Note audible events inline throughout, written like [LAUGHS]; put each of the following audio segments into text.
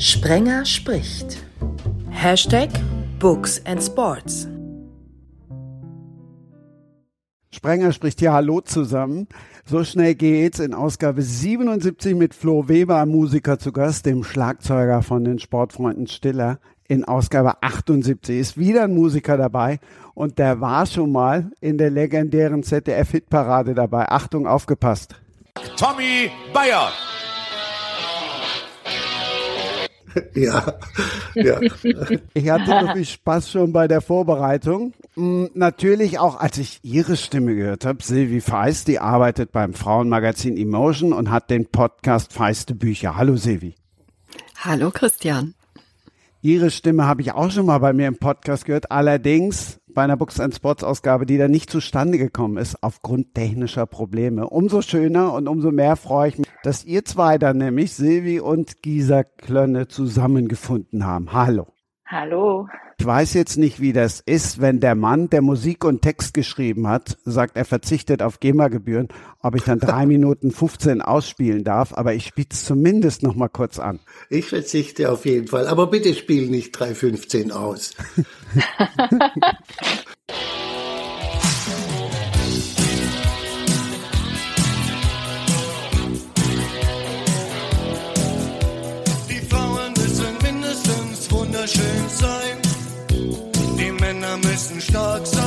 Sprenger spricht. Hashtag Books and Sports. Sprenger spricht ja Hallo zusammen. So schnell geht's in Ausgabe 77 mit Flo Weber, Musiker zu Gast, dem Schlagzeuger von den Sportfreunden Stiller. In Ausgabe 78 ist wieder ein Musiker dabei und der war schon mal in der legendären ZDF-Hitparade dabei. Achtung, aufgepasst. Tommy Bayer. [LAUGHS] Ja, ja. Ich hatte so viel Spaß schon bei der Vorbereitung. Hm, natürlich auch, als ich Ihre Stimme gehört habe. Silvi Feist, die arbeitet beim Frauenmagazin Emotion und hat den Podcast Feiste Bücher. Hallo Silvi. Hallo Christian. Ihre Stimme habe ich auch schon mal bei mir im Podcast gehört. Allerdings bei einer Books and Sports Ausgabe, die da nicht zustande gekommen ist, aufgrund technischer Probleme. Umso schöner und umso mehr freue ich mich, dass ihr zwei dann nämlich, Silvi und Gisa Klönne, zusammengefunden haben. Hallo. Hallo. Ich weiß jetzt nicht, wie das ist, wenn der Mann, der Musik und Text geschrieben hat, sagt, er verzichtet auf GEMA-Gebühren, ob ich dann [LAUGHS] drei Minuten 15 ausspielen darf, aber ich spiele es zumindest noch mal kurz an. Ich verzichte auf jeden Fall, aber bitte spiel nicht 3,15 aus. [LAUGHS] müssen stark.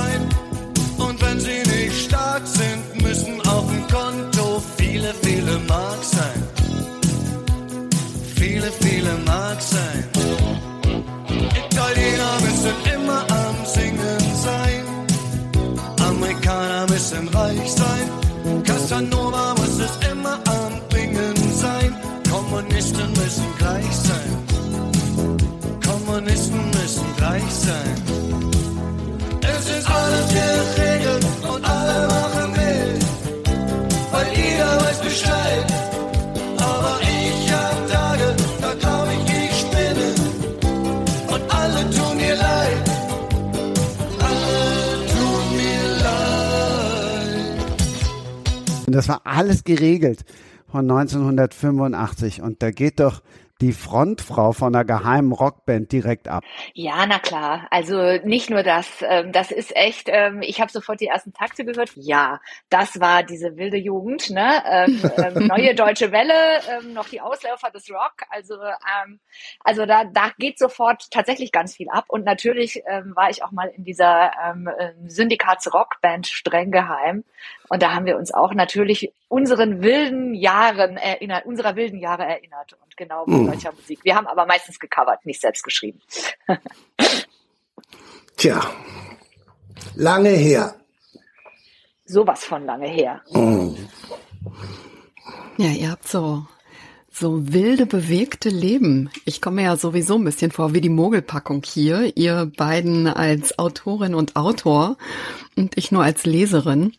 Und das war alles geregelt von 1985. Und da geht doch die Frontfrau von einer geheimen Rockband direkt ab. Ja, na klar. Also nicht nur das. Ähm, das ist echt. Ähm, ich habe sofort die ersten Takte gehört. Ja, das war diese wilde Jugend. Ne? Ähm, [LAUGHS] neue deutsche Welle, noch die Ausläufer des Rock. Also also da da geht sofort tatsächlich ganz viel ab. Und natürlich war ich auch mal in dieser ähm, ähm, Syndikats Rockband streng geheim. Und da haben wir uns auch natürlich unseren wilden Jahren erinnert, unserer wilden Jahre erinnert. Und genau mit solcher Musik. Wir haben aber meistens gecovert, nicht selbst geschrieben. [LAUGHS] Tja, lange her. Sowas von lange her. Ja, ihr habt so, so wilde, bewegte Leben. Ich komme mir ja sowieso ein bisschen vor wie die Mogelpackung hier. Ihr beiden als Autorin und Autor und ich nur als Leserin.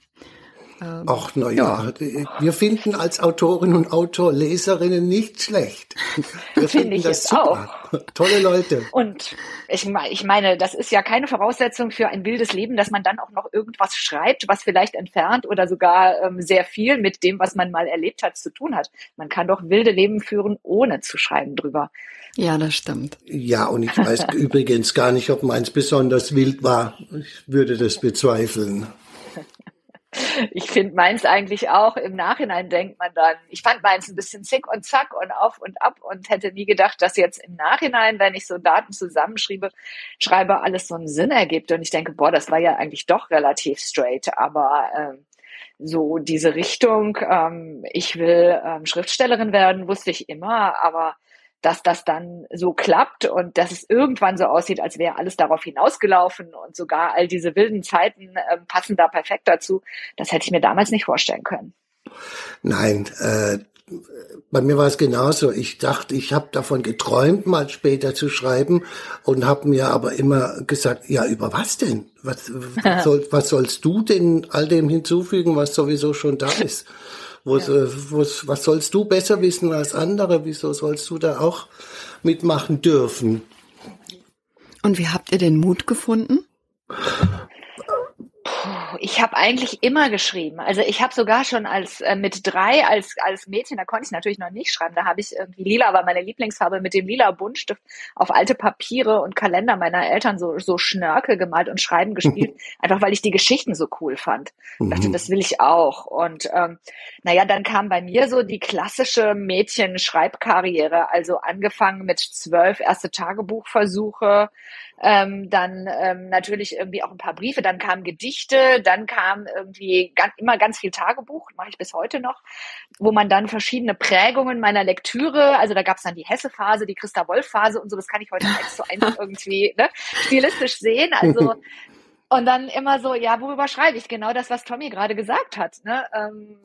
Ach, na ja, wir finden als Autorin und Autor Leserinnen nicht schlecht. [LAUGHS] Wir Finde finden ich das jetzt super. Tolle Leute. Und ich, ich meine, das ist ja keine Voraussetzung für ein wildes Leben, dass man dann auch noch irgendwas schreibt, was vielleicht entfernt oder sogar ähm, sehr viel mit dem, was man mal erlebt hat, zu tun hat. Man kann doch wilde Leben führen, ohne zu schreiben drüber. Ja, das stimmt. Ja, und ich weiß [LAUGHS] übrigens gar nicht, ob meins besonders wild war. Ich würde das bezweifeln. Ich finde meins eigentlich auch. Im Nachhinein denkt man dann, ich fand meins ein bisschen zick und zack und auf und ab und hätte nie gedacht, dass jetzt im Nachhinein, wenn ich so Daten zusammenschreibe, schreibe, alles so einen Sinn ergibt. Und ich denke, boah, das war ja eigentlich doch relativ straight. Aber ähm, so diese Richtung, ähm, ich will ähm, Schriftstellerin werden, wusste ich immer, aber dass das dann so klappt und dass es irgendwann so aussieht, als wäre alles darauf hinausgelaufen und sogar all diese wilden Zeiten ähm, passen da perfekt dazu, das hätte ich mir damals nicht vorstellen können. Nein, äh, bei mir war es genauso. Ich dachte, ich habe davon geträumt, mal später zu schreiben und habe mir aber immer gesagt, ja, über was denn? Was, [LAUGHS] was, soll, was sollst du denn all dem hinzufügen, was sowieso schon da ist? Wo, äh, wo's- was sollst du besser wissen als andere? Wieso sollst du da auch mitmachen dürfen? Und wie habt ihr den Mut gefunden? Ich habe eigentlich immer geschrieben. Also ich habe sogar schon als äh, mit drei als als Mädchen, da konnte ich natürlich noch nicht schreiben. Da habe ich irgendwie lila war meine Lieblingsfarbe mit dem lila Buntstift auf alte Papiere und Kalender meiner Eltern so so Schnörkel gemalt und Schreiben [LAUGHS] gespielt, einfach weil ich die Geschichten so cool fand. Ich dachte, das will ich auch. Und ähm, naja, dann kam bei mir so die klassische Mädchen-Schreibkarriere. Also angefangen mit zwölf erste Tagebuchversuche, ähm, dann ähm, natürlich irgendwie auch ein paar Briefe, dann kamen Gedichte, dann kam irgendwie ganz, immer ganz viel Tagebuch, mache ich bis heute noch, wo man dann verschiedene Prägungen meiner Lektüre, also da gab es dann die Hesse-Phase, die Christa Wolf-Phase und so, das kann ich heute eins zu eins [LAUGHS] irgendwie ne, stilistisch sehen. Also [LAUGHS] und dann immer so, ja, worüber schreibe ich? Genau das, was Tommy gerade gesagt hat. Ne? Ähm,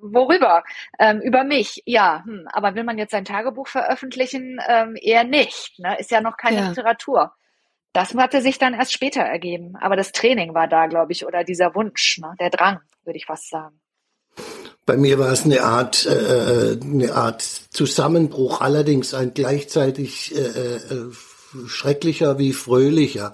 worüber? Ähm, über mich, ja. Hm, aber will man jetzt sein Tagebuch veröffentlichen? Ähm, eher nicht. Ne? Ist ja noch keine Ja. Literatur. Das hatte sich dann erst später ergeben. Aber das Training war da, glaube ich, oder dieser Wunsch, ne? der Drang, würde ich fast sagen. Bei mir war es eine Art, äh, eine Art Zusammenbruch, allerdings ein gleichzeitig äh, äh, schrecklicher wie fröhlicher.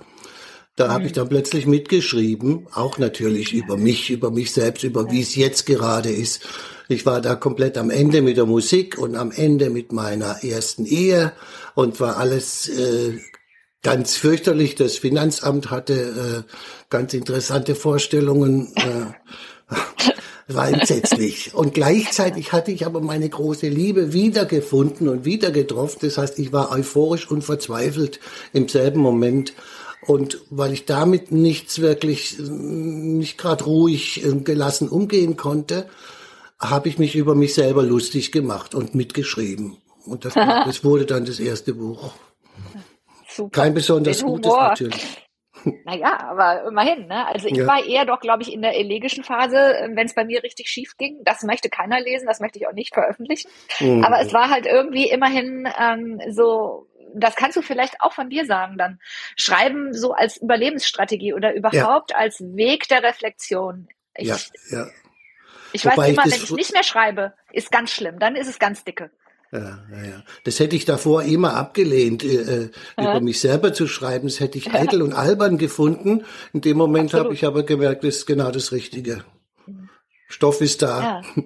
Da habe ich dann plötzlich mitgeschrieben, auch natürlich über mich, über mich selbst, über wie es jetzt gerade ist. Ich war da komplett am Ende mit der Musik und am Ende mit meiner ersten Ehe und war alles äh, ganz fürchterlich. Das Finanzamt hatte äh, ganz interessante Vorstellungen. Äh, [LAUGHS] war entsetzlich. Und gleichzeitig hatte ich aber meine große Liebe wiedergefunden und wieder getroffen. Das heißt, ich war euphorisch und verzweifelt im selben Moment. Und weil ich damit nichts wirklich, nicht gerade ruhig äh, gelassen umgehen konnte, habe ich mich über mich selber lustig gemacht und mitgeschrieben. Und das, [LAUGHS] das wurde dann das erste Buch. Super. Kein besonders Den gutes Humor. natürlich. Naja, aber immerhin, ne? Also ich Ja. war eher doch, glaube ich, in der elegischen Phase, wenn es bei mir richtig schief ging. Das möchte keiner lesen, das möchte ich auch nicht veröffentlichen. Mhm. Aber es war halt irgendwie immerhin ähm, so, das kannst du vielleicht auch von dir sagen dann. Schreiben so als Überlebensstrategie oder überhaupt als Weg der Reflexion. Ich, Ja, ja. ich Wobei weiß ich immer, das wenn ich nicht mehr schreibe, ist ganz schlimm. Dann ist es ganz dicke. Ja, ja, ja. Das hätte ich davor immer abgelehnt, äh, äh, über mich selber zu schreiben. Das hätte ich eitel und albern gefunden. In dem Moment habe ich aber gemerkt, das ist genau das Richtige. Stoff ist da. Ja.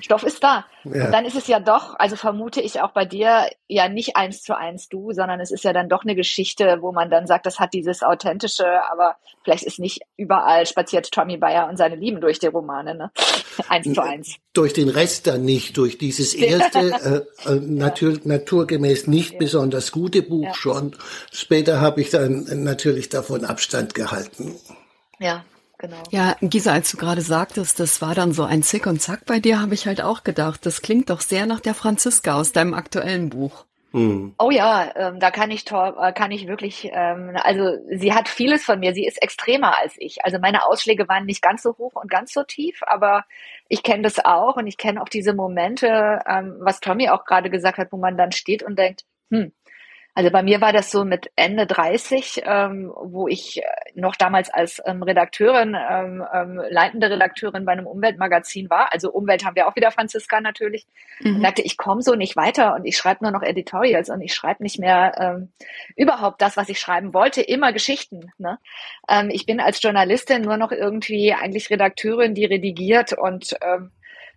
Stoff ist da. Ja. Und dann ist es ja doch, also vermute ich auch bei dir, ja nicht eins zu eins du, sondern es ist ja dann doch eine Geschichte, wo man dann sagt, das hat dieses Authentische, aber vielleicht ist nicht überall spaziert Tommy Bayer und seine Lieben durch die Romane, ne? [LAUGHS] Eins zu eins. Durch den Rest dann nicht, durch dieses erste, [LAUGHS] äh, äh, natur, naturgemäß nicht besonders gute Buch Ja. schon. Später habe ich dann natürlich davon Abstand gehalten. Ja, genau. Ja, Gisa, als du gerade sagtest, das war dann so ein Zick und Zack bei dir, habe ich halt auch gedacht, das klingt doch sehr nach der Franziska aus deinem aktuellen Buch. Hm. Oh ja, ähm, da kann ich tor- äh, kann ich wirklich, ähm, also sie hat vieles von mir. Sie ist extremer als ich. Also meine Ausschläge waren nicht ganz so hoch und ganz so tief, aber ich kenne das auch und ich kenne auch diese Momente, ähm, was Tommy auch gerade gesagt hat, wo man dann steht und denkt, hm. Also bei mir war das so mit Ende 30, ähm, wo ich äh, noch damals als ähm, Redakteurin, ähm, ähm, leitende Redakteurin bei einem Umweltmagazin war. Also Umwelt haben wir auch wieder Franziska natürlich und sagte, ich komme so nicht weiter und ich schreibe nur noch Editorials und ich schreibe nicht mehr ähm, überhaupt das, was ich schreiben wollte, immer Geschichten. Ne? Ähm, ich bin als Journalistin nur noch irgendwie eigentlich Redakteurin, die redigiert und ähm,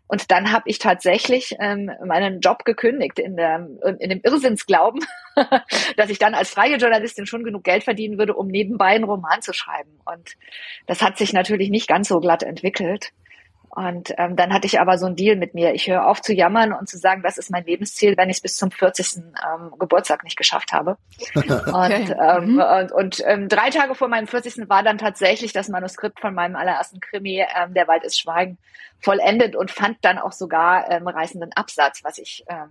und dann habe ich tatsächlich ähm, meinen Job gekündigt in, der, in dem Irrsinnsglauben, [LAUGHS] dass ich dann als freie Journalistin schon genug Geld verdienen würde, um nebenbei einen Roman zu schreiben. Und das hat sich natürlich nicht ganz so glatt entwickelt. Und ähm, dann hatte ich aber so einen Deal mit mir. Ich höre auf zu jammern und zu sagen, das ist mein Lebensziel, wenn ich es bis zum 40. Ähm, Geburtstag nicht geschafft habe. [LAUGHS] Und, ähm, Mhm. und, und ähm, drei Tage vor meinem 40. war dann tatsächlich das Manuskript von meinem allerersten Krimi, ähm, Der Wald ist Schweigen, vollendet und fand dann auch sogar ähm, reißenden Absatz, was ich ähm,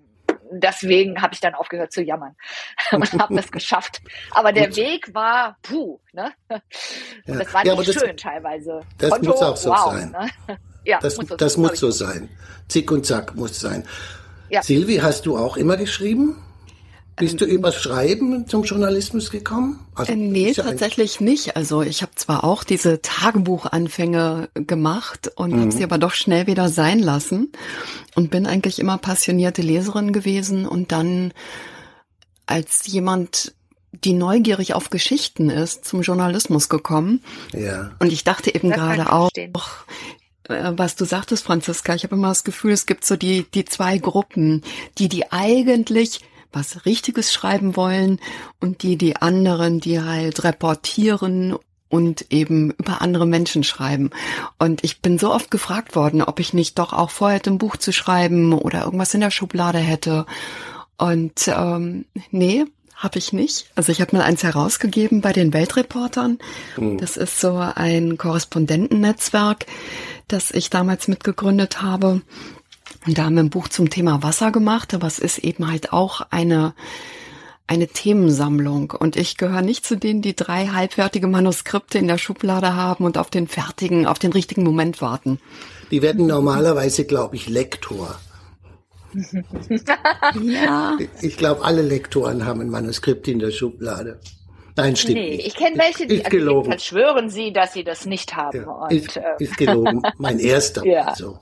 deswegen habe ich dann aufgehört zu jammern [LAUGHS] und habe das geschafft. Aber der Weg war puh, ne? Und das war Ja, nicht das- schön teilweise. das Konto, muss auch so wow, sein. Ne? Ja, Das, muss so das sein, muss so sein. Zick und Zack muss sein. Ja. Silvi, hast du auch immer geschrieben? Bist Ähm, du übers Schreiben zum Journalismus gekommen? Also, Äh, nee, ja tatsächlich nicht. Also ich habe zwar auch diese Tagebuchanfänge gemacht und Mhm. habe sie aber doch schnell wieder sein lassen und bin eigentlich immer passionierte Leserin gewesen und dann als jemand die neugierig auf Geschichten ist, zum Journalismus gekommen. Ja. Und ich dachte eben Das gerade auch, was du sagtest, Franziska, ich habe immer das Gefühl, es gibt so die, die zwei Gruppen, die, die eigentlich was Richtiges schreiben wollen und die, die anderen, die halt reportieren und eben über andere Menschen schreiben. Und ich bin so oft gefragt worden, ob ich nicht doch auch vorhätte, ein Buch zu schreiben oder irgendwas in der Schublade hätte. Und ähm, nee, habe ich nicht. Also ich habe mal eins herausgegeben bei den Weltreportern. Das ist so ein Korrespondentennetzwerk, das ich damals mitgegründet habe. Und da haben wir ein Buch zum Thema Wasser gemacht, aber es ist eben halt auch eine eine Themensammlung und ich gehöre nicht zu denen, die drei halbfertige Manuskripte in der Schublade haben und auf den fertigen, auf den richtigen Moment warten. Die werden normalerweise, glaube ich, Lektor. [LAUGHS] Ja, Ich glaube, alle Lektoren haben ein Manuskript in der Schublade. Nein, stimmt Nee, nicht. ich kenne welche, die Ist also gelogen. jedenfalls schwören sie, dass sie das nicht haben. Ja, Und, ist, äh, ist gelogen. [LAUGHS] Mein erster. Ja. So.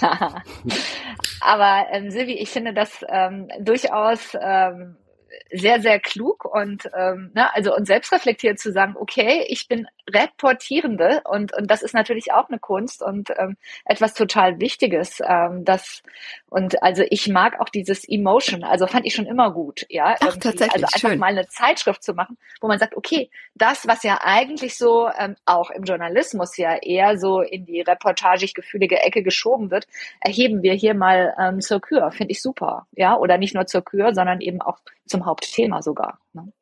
[LAUGHS] Aber ähm, Silvi, ich finde das ähm, durchaus ähm, sehr, sehr klug und ähm, ne, also und selbstreflektiert zu sagen, okay, ich bin Reportierende und und das ist natürlich auch eine Kunst und ähm, etwas total Wichtiges. Ähm, das und also ich mag auch dieses Emotion, also fand ich schon immer gut, ja. Ach, irgendwie. tatsächlich, also einfach schön. mal eine Zeitschrift zu machen, wo man sagt, okay, das, was ja eigentlich so ähm, auch im Journalismus ja eher so in die reportagig gefühlige Ecke geschoben wird, erheben wir hier mal ähm, zur Kür. Finde ich super, ja. Oder nicht nur zur Kür, sondern eben auch zum Hauptthema sogar. Ne?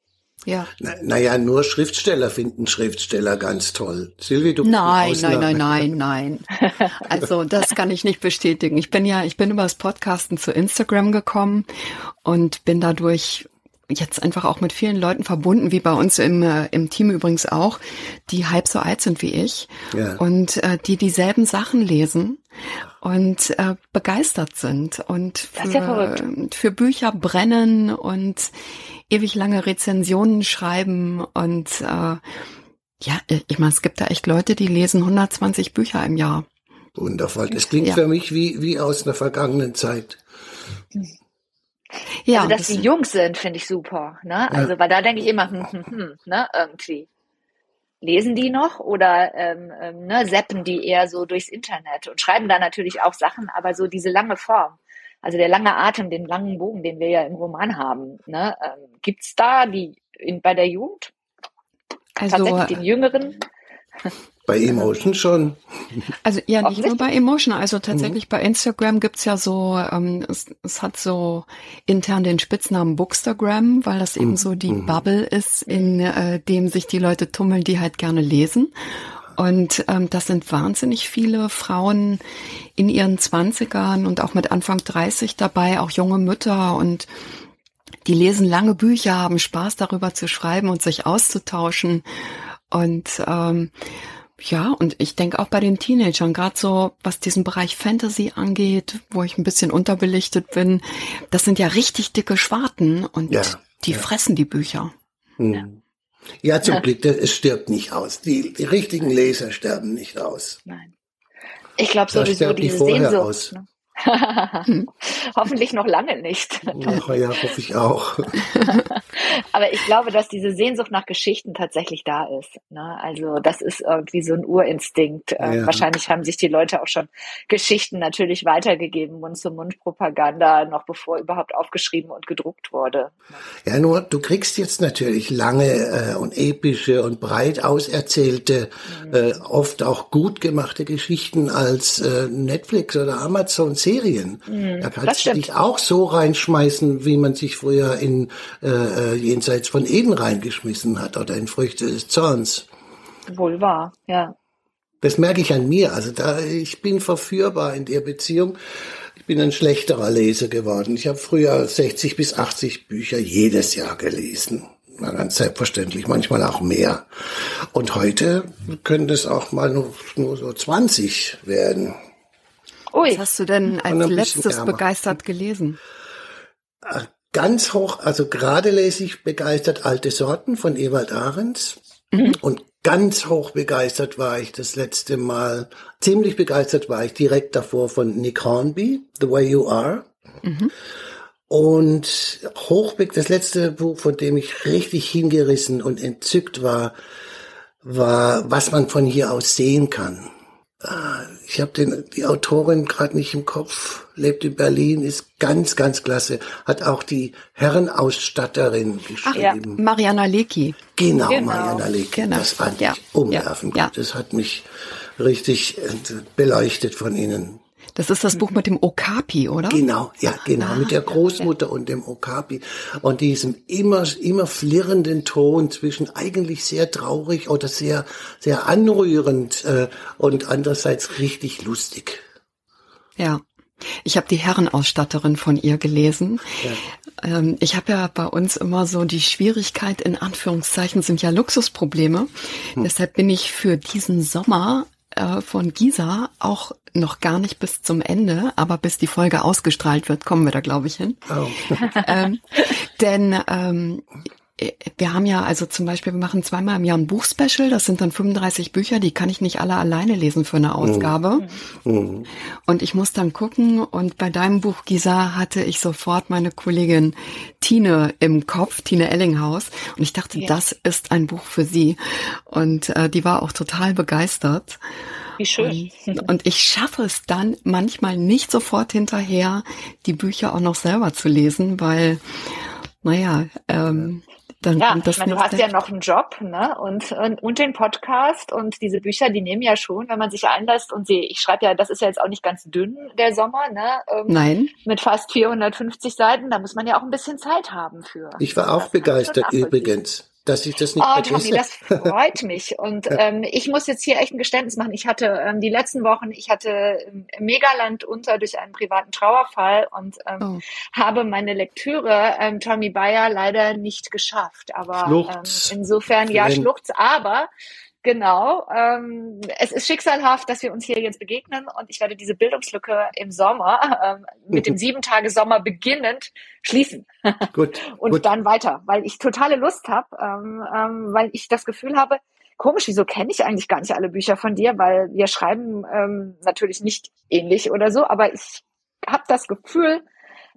ja. Na, naja, nur Schriftsteller finden Schriftsteller ganz toll. Silvi, du bist Nein, eine nein, Ausnahme. nein, nein, nein. [LAUGHS] Also das kann ich nicht bestätigen. Ich bin ja, ich bin über das Podcasten zu Instagram gekommen und bin dadurch jetzt einfach auch mit vielen Leuten verbunden, wie bei uns im, äh, im Team übrigens auch, die halb so alt sind wie ich Ja. und äh, die dieselben Sachen lesen und äh, begeistert sind und ist ja für, für Bücher brennen und ewig lange Rezensionen schreiben und äh, ja, ich meine, es gibt da echt Leute, die lesen 120 Bücher im Jahr. Wundervoll. Das klingt Ja. für mich wie, wie aus einer vergangenen Zeit. Ja, also, dass das- die jung sind, finde ich super. Ne? Also, weil da denke ich immer, hm, hm, hm, ne, irgendwie. Lesen die noch oder ähm, ähm, ne, seppen die eher so durchs Internet und schreiben da natürlich auch Sachen, aber so diese lange Form, also der lange Atem, den langen Bogen, den wir ja im Roman haben, ne, ähm, gibt's da die in, bei der Jugend also, tatsächlich den Jüngeren? [LAUGHS] Bei Emotion schon. also ja, nicht nur bei Emotion, also tatsächlich bei Instagram gibt's ja so, ähm, es, es hat so intern den Spitznamen Bookstagram, weil das eben so die Bubble ist, in äh, dem sich die Leute tummeln, die halt gerne lesen. Und ähm, das sind wahnsinnig viele Frauen in ihren Zwanzigern und auch mit Anfang 30 dabei, auch junge Mütter und die lesen lange Bücher, haben Spaß darüber zu schreiben und sich auszutauschen. Und ähm, ja, und ich denke auch bei den Teenagern, gerade so, was diesen Bereich Fantasy angeht, wo ich ein bisschen unterbelichtet bin, das sind ja richtig dicke Schwarten und Ja, die ja. fressen die Bücher. Hm. Ja, zum Glück, das- es stirbt nicht aus. Die, die richtigen Leser sterben nicht aus. Nein. Ich glaube sowieso diese vorher Sehnsucht. aus. Ne? [LAUGHS] Hoffentlich noch lange nicht. Ach ja, hoffe ich auch. [LAUGHS] Aber ich glaube, dass diese Sehnsucht nach Geschichten tatsächlich da ist. Ne? Also das ist irgendwie so ein Urinstinkt. Ähm, Ja. Wahrscheinlich haben sich die Leute auch schon Geschichten natürlich weitergegeben, Mund-zu-Mund-Propaganda, noch bevor überhaupt aufgeschrieben und gedruckt wurde. Ja, nur du kriegst jetzt natürlich lange äh, und epische und breit auserzählte, äh, oft auch gut gemachte Geschichten als äh, Netflix oder Amazon Serien. da Mhm. das kannst du dich auch so reinschmeißen, wie man sich früher in äh, äh, Jenseits von Eden reingeschmissen hat oder in Früchte des Zorns. Wohl wahr, ja. Das merke ich an mir. Also da, ich bin verführbar in der Beziehung. Ich bin ein schlechterer Leser geworden. Ich habe früher 60 bis 80 Bücher jedes Jahr gelesen. Na, ganz selbstverständlich, manchmal auch mehr. Und heute können es auch mal nur, nur so 20 werden. Ui, Was hast du denn als ein bisschen letztes begeistert gelesen? Ganz hoch, also gerade lese ich begeistert Alte Sorten von Ewald Ahrens. Und ganz hoch begeistert war ich das letzte Mal, ziemlich begeistert war ich direkt davor von Nick Hornby, The Way You Are. Und Hochbeck, das letzte Buch, von dem ich richtig hingerissen und entzückt war, war, was man von hier aus sehen kann. Ich habe den die Autorin gerade nicht im Kopf, lebt in Berlin, ist ganz, ganz klasse. Hat auch die Herrenausstatterin Ach ja, geschrieben. Mariana Lecki. Genau, Genau. Mariana Lecki. Genau. Das fand Ja. ich umwerfend Ja. Das hat mich richtig äh, beleuchtet von Ihnen. Das ist das Buch mit dem Okapi, oder? Genau, ja, genau, mit der Großmutter und dem Okapi und diesem immer, immer flirrenden Ton zwischen eigentlich sehr traurig oder sehr, sehr anrührend äh, und andererseits richtig lustig. Ja. Ich habe die Herrenausstatterin von ihr gelesen. Ähm, ich habe ja bei uns immer so die Schwierigkeit, in Anführungszeichen sind ja Luxusprobleme. Deshalb bin ich für diesen Sommer äh, von Gisa auch noch gar nicht bis zum Ende, aber bis die Folge ausgestrahlt wird, kommen wir da, glaube ich, hin. Oh. [LAUGHS] ähm, denn ähm, wir haben ja also zum Beispiel, wir machen zweimal im Jahr ein Buchspecial, das sind dann 35 Bücher, die kann ich nicht alle alleine lesen für eine Ausgabe. Und ich muss dann gucken und bei deinem Buch, Gisa, hatte ich sofort meine Kollegin Tine im Kopf, Tine Ellinghaus. Und ich dachte, das ist ein Buch für sie. Und äh, die war auch total begeistert. Wie schön. Und, und ich schaffe es dann manchmal nicht sofort hinterher, die Bücher auch noch selber zu lesen, weil, naja, ähm, dann Ja, kommt das ich meine, du hast ja noch einen Job, ne? Und, und, und den Podcast und diese Bücher, die nehmen ja schon, wenn man sich einlässt und sie, ich schreibe ja, das ist ja jetzt auch nicht ganz dünn, der Sommer, ne? Ähm, Nein. Mit fast 450 Seiten, da muss man ja auch ein bisschen Zeit haben für. Ich war auch begeistert übrigens, dass ich das nicht Oh, Tommy, vergesse. das freut mich. Und [LAUGHS] ähm, ich muss jetzt hier echt ein Geständnis machen. Ich hatte ähm, die letzten Wochen, ich hatte ähm, Megaland unter durch einen privaten Trauerfall und ähm, Oh. habe meine Lektüre ähm, Tommy Bayer leider nicht geschafft. Aber Schluchz. ähm, insofern ja Schluchz, aber Genau. Ähm, es ist schicksalhaft, dass wir uns hier jetzt begegnen und ich werde diese Bildungslücke im Sommer ähm, mit dem sieben Tage Sommer beginnend schließen Gut, [LAUGHS] und gut. dann weiter, weil ich totale Lust habe, ähm, ähm, weil ich das Gefühl habe, komisch, wieso kenne ich eigentlich gar nicht alle Bücher von dir, weil wir schreiben ähm, natürlich nicht ähnlich oder so, aber ich habe das Gefühl,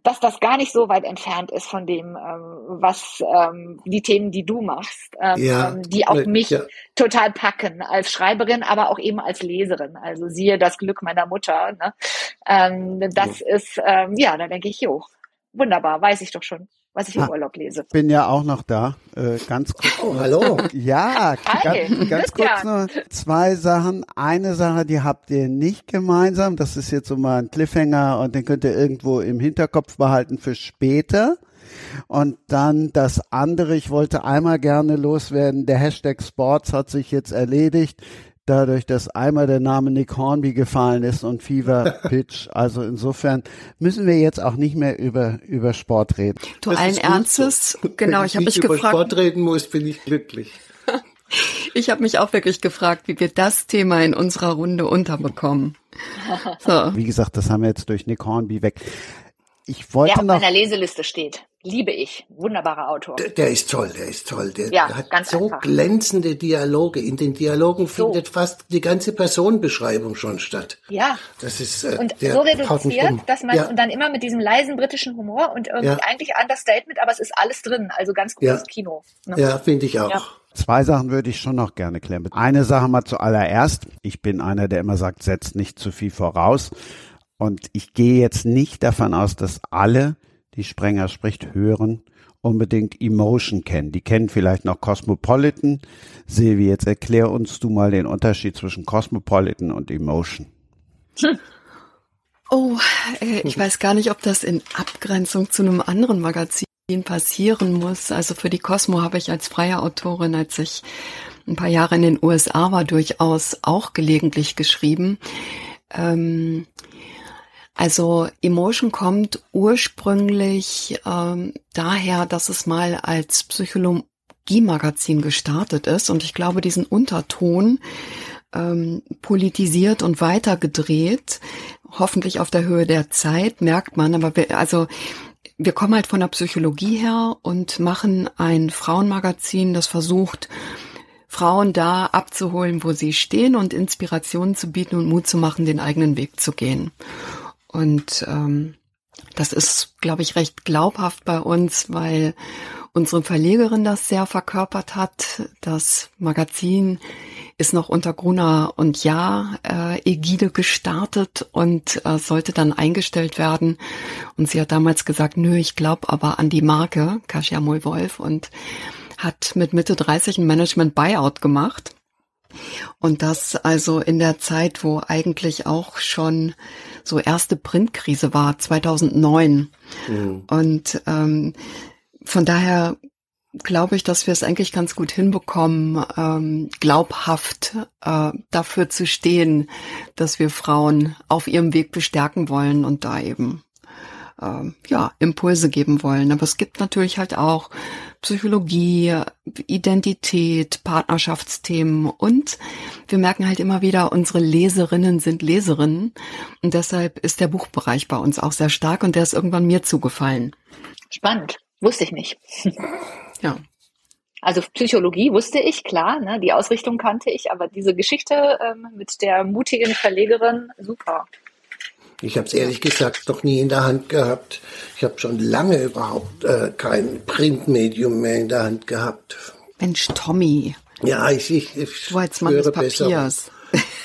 dass das gar nicht so weit entfernt ist von dem, ähm, was ähm, die Themen, die du machst, ähm, Ja, ähm, die auch äh, mich ja. total packen als Schreiberin, aber auch eben als Leserin. Also siehe das Glück meiner Mutter. Ne? Ähm, das ist ähm, ja, da denke ich, jo, wunderbar, weiß ich doch schon, was ich im Ah. Urlaub lese. Bin ja auch noch da. Äh, ganz kurz. Oh, hallo. Ja, Hi, ganz, ganz kurz nur zwei Sachen. Eine Sache, die habt ihr nicht gemeinsam. Das ist jetzt so mal ein Cliffhanger und den könnt ihr irgendwo im Hinterkopf behalten für später. Und dann das andere, ich wollte einmal gerne loswerden. Der Hashtag Sports hat sich jetzt erledigt. Dadurch, dass einmal der Name Nick Hornby gefallen ist und Fever [LAUGHS] Pitch. Also insofern müssen wir jetzt auch nicht mehr über, über Sport reden. Du Das allen Ernstes, so. genau, [LAUGHS] Wenn ich habe mich über gefragt, Sport reden muss, bin ich glücklich. [LAUGHS] ich habe mich auch wirklich gefragt, wie wir das Thema in unserer Runde unterbekommen. So. Wie gesagt, das haben wir jetzt durch Nick Hornby weg. Ich wollte Der auf noch meiner Leseliste steht. Liebe ich. Wunderbarer Autor. Der, der ist toll, der ist toll. Der, Ja, der hat ganz so einfach. glänzende Dialoge. In den Dialogen findet fast die ganze Personenbeschreibung schon statt. Ja. Das ist äh, Und der so reduziert, um. dass man, ja, und dann immer mit diesem leisen britischen Humor und irgendwie Ja. eigentlich Understatement, aber es ist alles drin. Also ganz gutes Ja. Kino. Ne? ja finde ich auch. Ja. Zwei Sachen würde ich schon noch gerne klären. Eine Sache mal zuallererst. Ich bin einer, der immer sagt, setzt nicht zu viel voraus. Und ich gehe jetzt nicht davon aus, dass alle, die Sprenger spricht, hören, unbedingt Emotion kennen. Die kennen vielleicht noch Cosmopolitan. Silvi, jetzt erklär uns du mal den Unterschied zwischen Cosmopolitan und Emotion. [LAUGHS] Oh, äh, ich weiß gar nicht, ob das in Abgrenzung zu einem anderen Magazin passieren muss. Also für die Cosmo habe ich als freie Autorin, als ich ein paar Jahre in den USA war, durchaus auch gelegentlich geschrieben. Ähm, also Emotion kommt ursprünglich ähm, daher, dass es mal als Psychologie-Magazin gestartet ist und ich glaube, diesen Unterton ähm, politisiert und weitergedreht, hoffentlich auf der Höhe der Zeit, merkt man, aber wir, also wir kommen halt von der Psychologie her und machen ein Frauenmagazin, das versucht, Frauen da abzuholen, wo sie stehen und Inspirationen zu bieten und Mut zu machen, den eigenen Weg zu gehen. Und ähm, Das ist, glaube ich, recht glaubhaft bei uns, weil unsere Verlegerin das sehr verkörpert hat. Das Magazin ist noch unter Gruner und Ja äh, Ägide gestartet und äh, sollte dann eingestellt werden. Und sie hat damals gesagt, nö, ich glaube aber an die Marke Kasia Moll-Wolf und hat mit Mitte 30 ein Management Buyout gemacht. Und das also in der Zeit, wo eigentlich auch schon so erste Printkrise war, 2009. Mhm. Und ähm, von daher glaube ich, dass wir es eigentlich ganz gut hinbekommen, ähm, glaubhaft äh, dafür zu stehen, dass wir Frauen auf ihrem Weg bestärken wollen und da eben äh, ja Impulse geben wollen. Aber es gibt natürlich halt auch Psychologie, Identität, Partnerschaftsthemen und wir merken halt immer wieder, unsere Leserinnen sind Leserinnen und deshalb ist der Buchbereich bei uns auch sehr stark und der ist irgendwann mir zugefallen. Spannend. Wusste ich nicht. [LAUGHS] Ja. Also Psychologie wusste ich, klar, ne, die Ausrichtung kannte ich, aber diese Geschichte ähm, mit der mutigen Verlegerin, super. Ich habe es ehrlich gesagt noch nie in der Hand gehabt. Ich habe schon lange überhaupt äh, kein Printmedium mehr in der Hand gehabt. Mensch, Tommy. Ja, ich, ich, ich du als Mann des Papiers. Besser.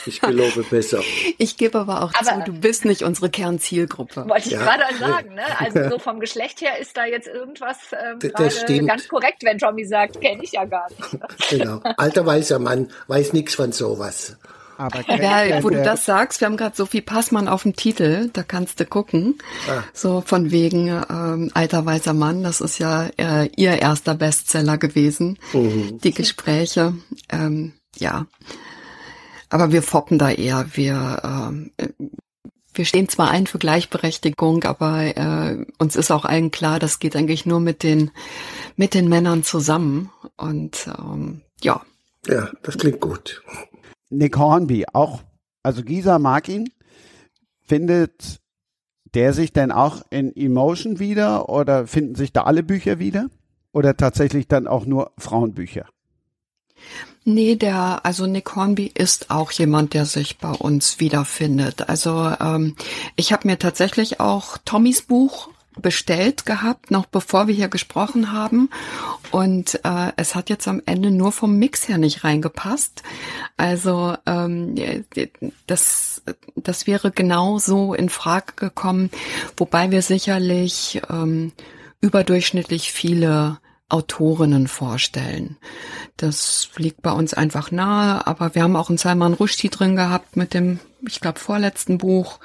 Ich gelobe besser. [LAUGHS] Ich gebe aber auch aber, zu, du bist nicht unsere Kernzielgruppe. Wollte ich ja. gerade sagen, ne? Also so vom Geschlecht her ist da jetzt irgendwas ähm, gerade ganz korrekt, wenn Tommy sagt, kenne ich ja gar nicht. [LAUGHS] genau. Alter weißer Mann weiß nichts von sowas. Aber [LAUGHS] ja, wo du das sagst, wir haben gerade Sophie Passmann auf dem Titel, da kannst du gucken. Ah. So von wegen ähm, alter weißer Mann, das ist ja äh, ihr erster Bestseller gewesen. Mhm. Die Gespräche, ähm, ja. Aber wir foppen da eher. Wir, ähm, wir stehen zwar ein für Gleichberechtigung, aber äh, uns ist auch allen klar, das geht eigentlich nur mit den mit den Männern zusammen. Und ähm, ja. Ja, das klingt gut. Nick Hornby, auch, also Gisa mag ihn. Findet der sich denn auch in Emotion wieder oder finden sich da alle Bücher wieder? Oder tatsächlich dann auch nur Frauenbücher? Nee, der, also Nick Hornby ist auch jemand, der sich bei uns wiederfindet. Also ähm, ich habe mir tatsächlich auch Tommys Buch bestellt gehabt, noch bevor wir hier gesprochen haben. Und äh, es hat jetzt am Ende nur vom Mix her nicht reingepasst. Also ähm, das, das wäre genau so in Frage gekommen, wobei wir sicherlich ähm, überdurchschnittlich viele Autorinnen vorstellen. Das liegt bei uns einfach nahe, aber wir haben auch einen Salman Rushdie drin gehabt mit dem, ich glaube, vorletzten Buch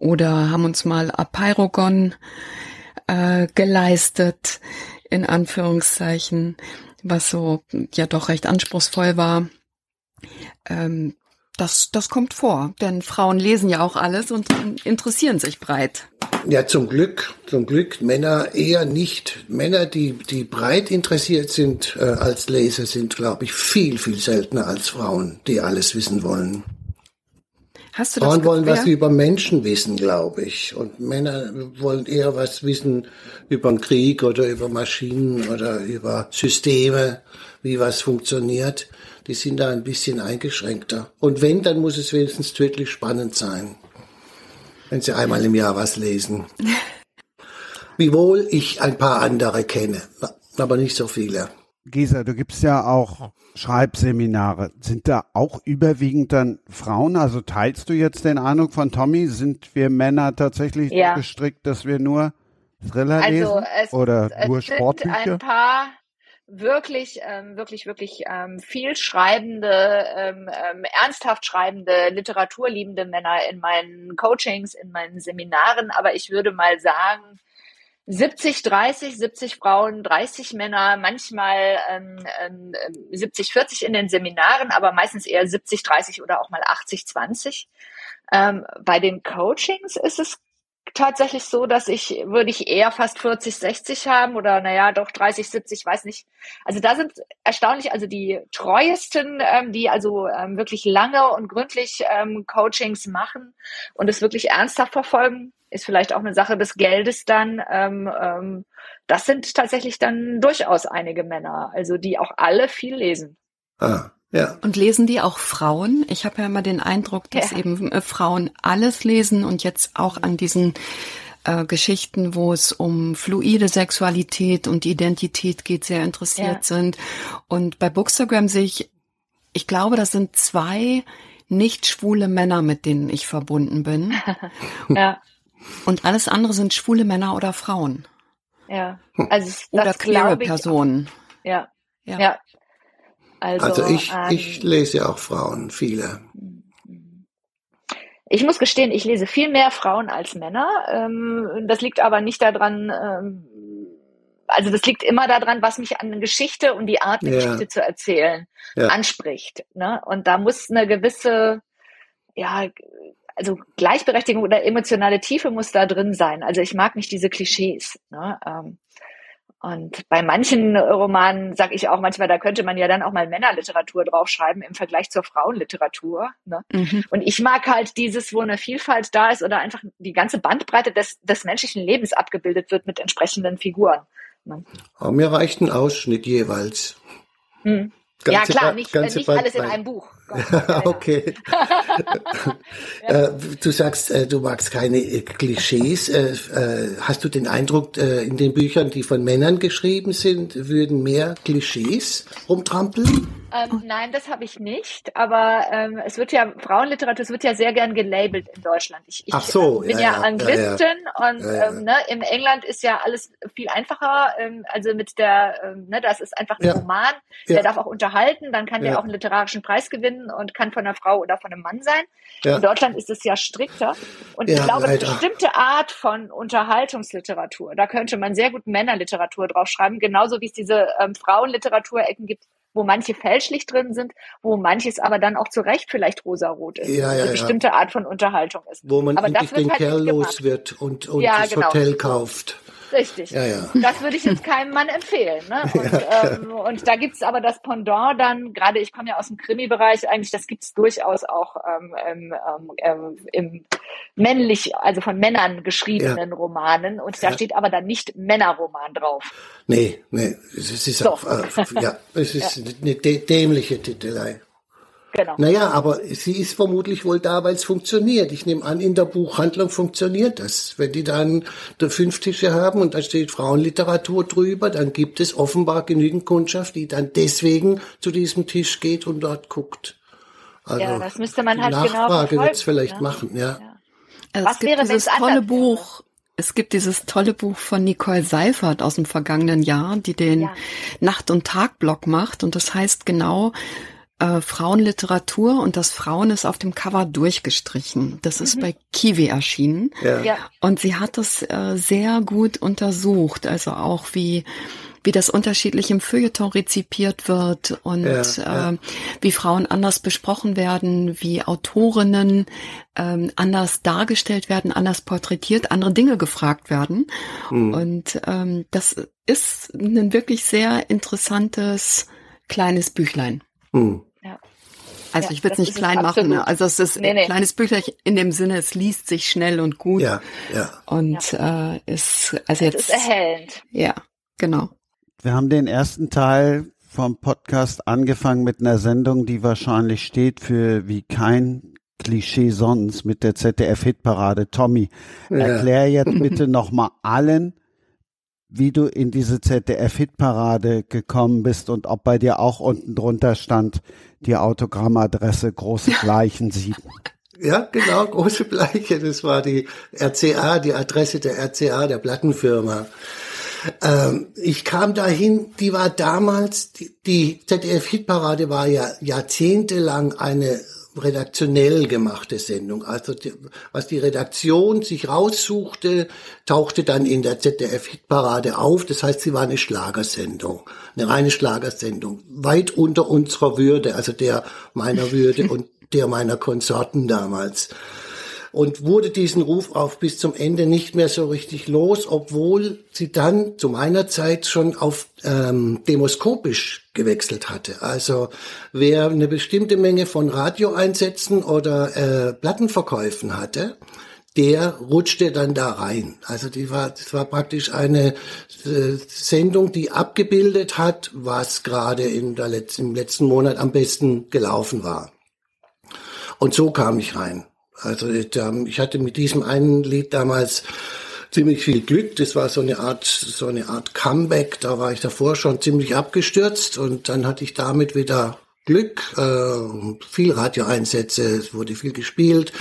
oder haben uns mal Apeirogon äh, geleistet, in Anführungszeichen, was so ja doch recht anspruchsvoll war. Ähm, das, das kommt vor, denn Frauen lesen ja auch alles und interessieren sich breit. Ja, zum Glück, zum Glück. Männer eher nicht. Männer, die, die breit interessiert sind äh, als Leser, sind, glaube ich, viel, viel seltener als Frauen, die alles wissen wollen. Hast du das Frauen wollen was über Menschen wissen, glaube ich. Und Männer wollen eher was wissen über den Krieg oder über Maschinen oder über Systeme, wie was funktioniert die sind da ein bisschen eingeschränkter. Und wenn, dann muss es wenigstens tödlich spannend sein, wenn sie einmal im Jahr was lesen. [LAUGHS] Wiewohl ich ein paar andere kenne, aber nicht so viele. Gisa, du gibst ja auch Schreibseminare. Sind da auch überwiegend dann Frauen? Also teilst du jetzt den Eindruck von Tommy? Sind wir Männer tatsächlich ja. gestrickt, dass wir nur Thriller also lesen? Es, oder es nur Sportbücher? Ein paar, wirklich, ähm, wirklich, wirklich ähm, viel schreibende, ähm, ähm, ernsthaft schreibende, literaturliebende Männer in meinen Coachings, in meinen Seminaren. Aber ich würde mal sagen, 70, 30, 70 Frauen, 30 Männer, manchmal ähm, ähm, 70, 40 in den Seminaren, aber meistens eher 70, 30 oder auch mal 80, 20. Ähm, bei den Coachings ist es tatsächlich so, dass ich, würde ich eher fast 40, 60 haben oder naja, doch 30, 70, weiß nicht. Also da sind erstaunlich, also die treuesten, ähm, die also ähm, wirklich lange und gründlich ähm, Coachings machen und es wirklich ernsthaft verfolgen, ist vielleicht auch eine Sache des Geldes dann. Ähm, ähm, das sind tatsächlich dann durchaus einige Männer, also die auch alle viel lesen. Ah. Ja. Und lesen die auch Frauen? Ich habe ja immer den Eindruck, dass ja. eben äh, Frauen alles lesen und jetzt auch an diesen äh, Geschichten, wo es um fluide Sexualität und Identität geht, sehr interessiert Ja. sind. Und bei Bookstagram sehe ich, ich glaube, das sind zwei nicht schwule Männer, mit denen ich verbunden bin. [LAUGHS] Ja, Und alles andere sind schwule Männer oder Frauen. ja. Also das Oder queere. Personen. Ja, Ja. ja. Also, Also ich, ähm, ich lese auch Frauen, viele. Ich muss gestehen, ich lese viel mehr Frauen als Männer. Ähm, das liegt aber nicht daran, ähm, also das liegt immer daran, was mich an Geschichte und die Art, eine Ja. Geschichte zu erzählen, Ja. anspricht. Ne? Und da muss eine gewisse, ja, also Gleichberechtigung oder emotionale Tiefe muss da drin sein. Also ich mag nicht diese Klischees. Ne? Ähm, und bei manchen Romanen sage ich auch manchmal, da könnte man ja dann auch mal Männerliteratur draufschreiben im Vergleich zur Frauenliteratur. Ne? Mhm. Und ich mag halt dieses, wo eine Vielfalt da ist oder einfach die ganze Bandbreite des, des menschlichen Lebens abgebildet wird mit entsprechenden Figuren. Ne? Aber mir reicht ein Ausschnitt jeweils. Hm. Ja klar, Ba- nicht, äh, ganze nicht alles in einem Buch. Gott, [LAUGHS] [LAUGHS] ja, okay. äh, du sagst, äh, du magst keine äh, Klischees. Hast du den Eindruck, in den Büchern, die von Männern geschrieben sind, würden mehr Klischees rumtrampeln? Ähm, nein, das habe ich nicht. Aber ähm, es wird ja Frauenliteratur, es wird ja sehr gern gelabelt in Deutschland. Ich, ich Ach so, äh, bin ja, ja, ja, Anglistin und Ja, ja. Ähm, ne, im England ist ja alles viel einfacher. Ähm, also mit der, ähm, ne, das ist einfach ein. Roman, der darf auch unterhalten, dann kann der auch einen literarischen Preis gewinnen und kann von einer Frau oder von einem Mann sein. Ja. In Deutschland ist es ja strikter. Und Ja, ich glaube, eine bestimmte Art von Unterhaltungsliteratur, da könnte man sehr gut Männerliteratur draufschreiben, genauso wie es diese ähm, Frauenliteraturecken gibt, wo manche fälschlich drin sind, wo manches aber dann auch zu Recht vielleicht rosarot ist. Ja, Eine ja, ja. bestimmte Art von Unterhaltung ist. Wo man aber das endlich den halt Kerl los wird und, und Ja, das genau. Hotel kauft. Richtig. Ja, ja. Das würde ich jetzt keinem Mann empfehlen. Ne? [LAUGHS] Und, ähm, und da gibt's aber das Pendant dann, gerade ich komme ja aus dem Krimi-Bereich, eigentlich, das gibt's durchaus auch ähm, ähm, ähm, im männlich, also von Männern geschriebenen Romanen. Und da Ja. steht aber dann nicht Männerroman drauf. Nee, nee, es ist So. auch, äh, ja, es ist [LAUGHS] eine dä- dämliche Titelei. Genau. Naja, aber sie ist vermutlich wohl da, weil es funktioniert. Ich nehme an, in der Buchhandlung funktioniert das. Wenn die dann da fünf Tische haben und da steht Frauenliteratur drüber, dann gibt es offenbar genügend Kundschaft, die dann deswegen zu diesem Tisch geht und dort guckt. Also Ja, das müsste man die halt genau Nachfrage verfolgen, wird's vielleicht ne? machen, ja. Also Was es gibt wäre, dieses tolle Buch, es gibt dieses tolle Buch von Nicole Seifert aus dem vergangenen Jahr, die den Ja. Nacht- und Tagblock macht und das heißt genau äh, Frauenliteratur und das Frauen ist auf dem Cover durchgestrichen. Das ist bei Kiwi erschienen. Ja. Mhm. Ja. Und sie hat das äh, sehr gut untersucht, also auch wie wie das unterschiedlich im Feuilleton rezipiert wird und Ja, ja. Äh, wie Frauen anders besprochen werden, wie Autorinnen ähm, anders dargestellt werden, anders porträtiert, andere Dinge gefragt werden. Hm. Und ähm, das ist ein wirklich sehr interessantes kleines Büchlein. Hm. Also Ja, ich will es nicht es klein machen. absolut. Ne? Also es ist Nee, ein nee. kleines Büchlein in dem Sinne, es liest sich schnell und gut. Ja, ja. Und äh, ist also jetzt ist erhellend. ja genau. Wir haben den ersten Teil vom Podcast angefangen mit einer Sendung, die wahrscheinlich steht für wie kein Klischee sonst mit der ZDF-Hitparade. Tommy, Ja. erklär jetzt [LAUGHS] bitte nochmal allen, wie du in diese ZDF-Hitparade gekommen bist und ob bei dir auch unten drunter stand, die Autogrammadresse große Gleichen sieben. Ja, genau, große Bleiche. Das war die RCA, die Adresse der RCA, der Plattenfirma. Ähm, ich kam dahin, die war damals, die, die ZDF-Hitparade war ja jahrzehntelang eine redaktionell gemachte Sendung. Also die, was die Redaktion sich raussuchte, tauchte dann in der ZDF-Hitparade auf. Das heißt, sie war eine Schlagersendung, eine reine Schlagersendung, weit unter unserer Würde, also der meiner Würde [LAUGHS] und der meiner Konsorten damals und wurde diesen Ruf auf bis zum Ende nicht mehr so richtig los, obwohl sie dann zu meiner Zeit schon auf ähm, demoskopisch gewechselt hatte. Also wer eine bestimmte Menge von Radioeinsätzen oder äh, Plattenverkäufen hatte, der rutschte dann da rein. Also die war, das war praktisch eine äh, Sendung, die abgebildet hat, was gerade in der letzten, im letzten Monat am besten gelaufen war. Und so kam ich rein. Also ich hatte mit diesem einen Lied damals ziemlich viel Glück. Das war so eine Art, so eine Art Comeback. Da war ich davor schon ziemlich abgestürzt und dann hatte ich damit wieder Glück, äh, viel Radioeinsätze, es wurde viel gespielt,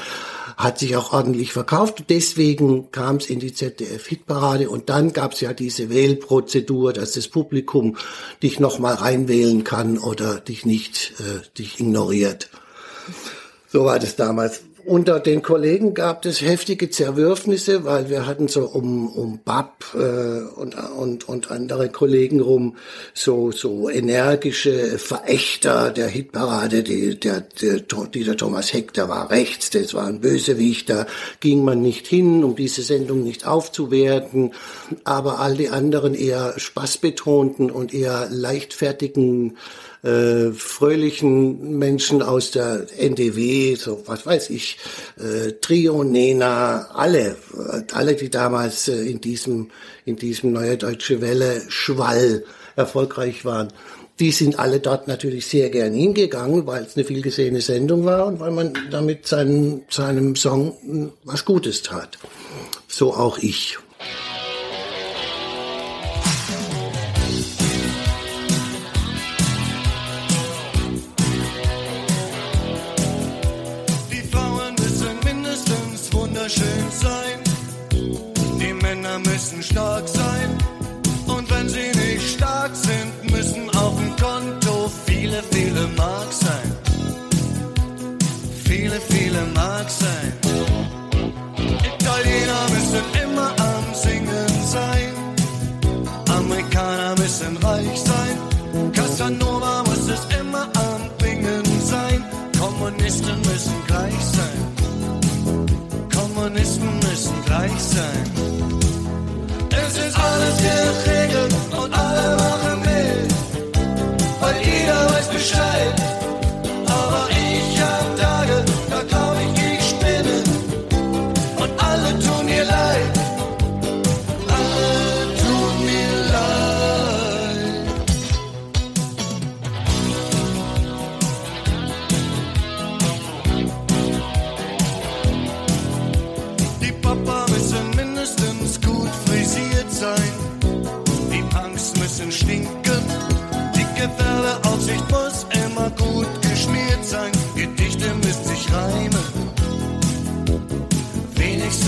hat sich auch ordentlich verkauft. Deswegen kam es in die ZDF-Hitparade und dann gab es ja diese Wählprozedur, dass das Publikum dich nochmal reinwählen kann oder dich nicht, äh, dich ignoriert. So war das damals unter den Kollegen gab es heftige Zerwürfnisse, weil wir hatten so um, um Bab äh, und, und, und andere Kollegen rum so, so energische Verächter der Hitparade. Die, der, der, dieser Thomas Heck, der war rechts, das war ein Bösewicht, da ging man nicht hin, um diese Sendung nicht aufzuwerten. Aber all die anderen eher spaßbetonten und eher leichtfertigen äh, fröhlichen Menschen aus der NDW, so was weiß ich, äh, Trio, Nena, alle, äh, alle, die damals äh, in diesem, in diesem Neue Deutsche Welle Schwall erfolgreich waren. Die sind alle dort natürlich sehr gern hingegangen, weil es eine viel gesehene Sendung war und weil man damit seinen, seinem Song was Gutes tat. So auch ich. Stark sein. Und wenn sie nicht stark sind, müssen auf dem Konto viele, viele Mark sein. Viele, viele Mark sein. Italiener müssen immer am Singen sein. Amerikaner müssen reich sein. Casanova muss es immer am Bingen sein. Kommunisten müssen gleich sein. Kommunisten müssen gleich sein ist alles geregelt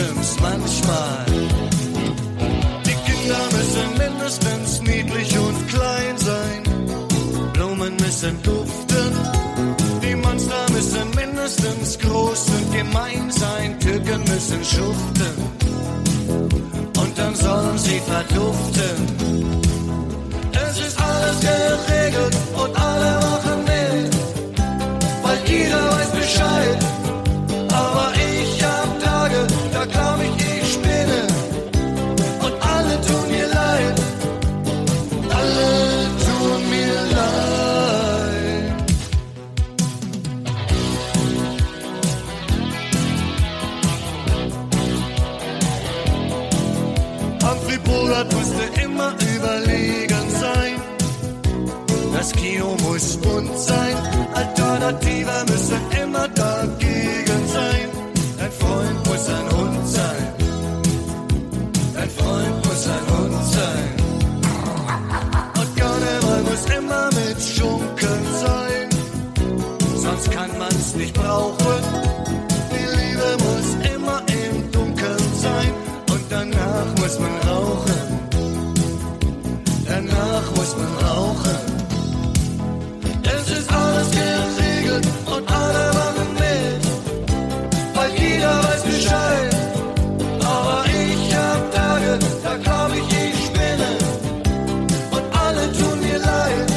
Wenigstens manchmal. Die Kinder müssen mindestens niedlich und klein sein. Blumen müssen duften. Die Monster müssen mindestens groß und gemein sein. Türken müssen schuften und dann sollen sie verduften. Es ist alles geregelt und Humphrey Bogart musste immer überlegen sein. Das Kino muss bunt sein. Alternative müssen immer dagegen sein. Dein Freund muss ein Hund sein. Dein Freund muss ein Hund sein. Und Karneval muss immer mit Schunkeln sein. Sonst kann man's nicht brauchen. Muss man rauchen. Danach muss man rauchen. Es ist alles geregelt und alle machen mit. Weil jeder weiß Bescheid. Aber ich hab Tage, da glaub ich, ich spinne. Und alle tun mir leid.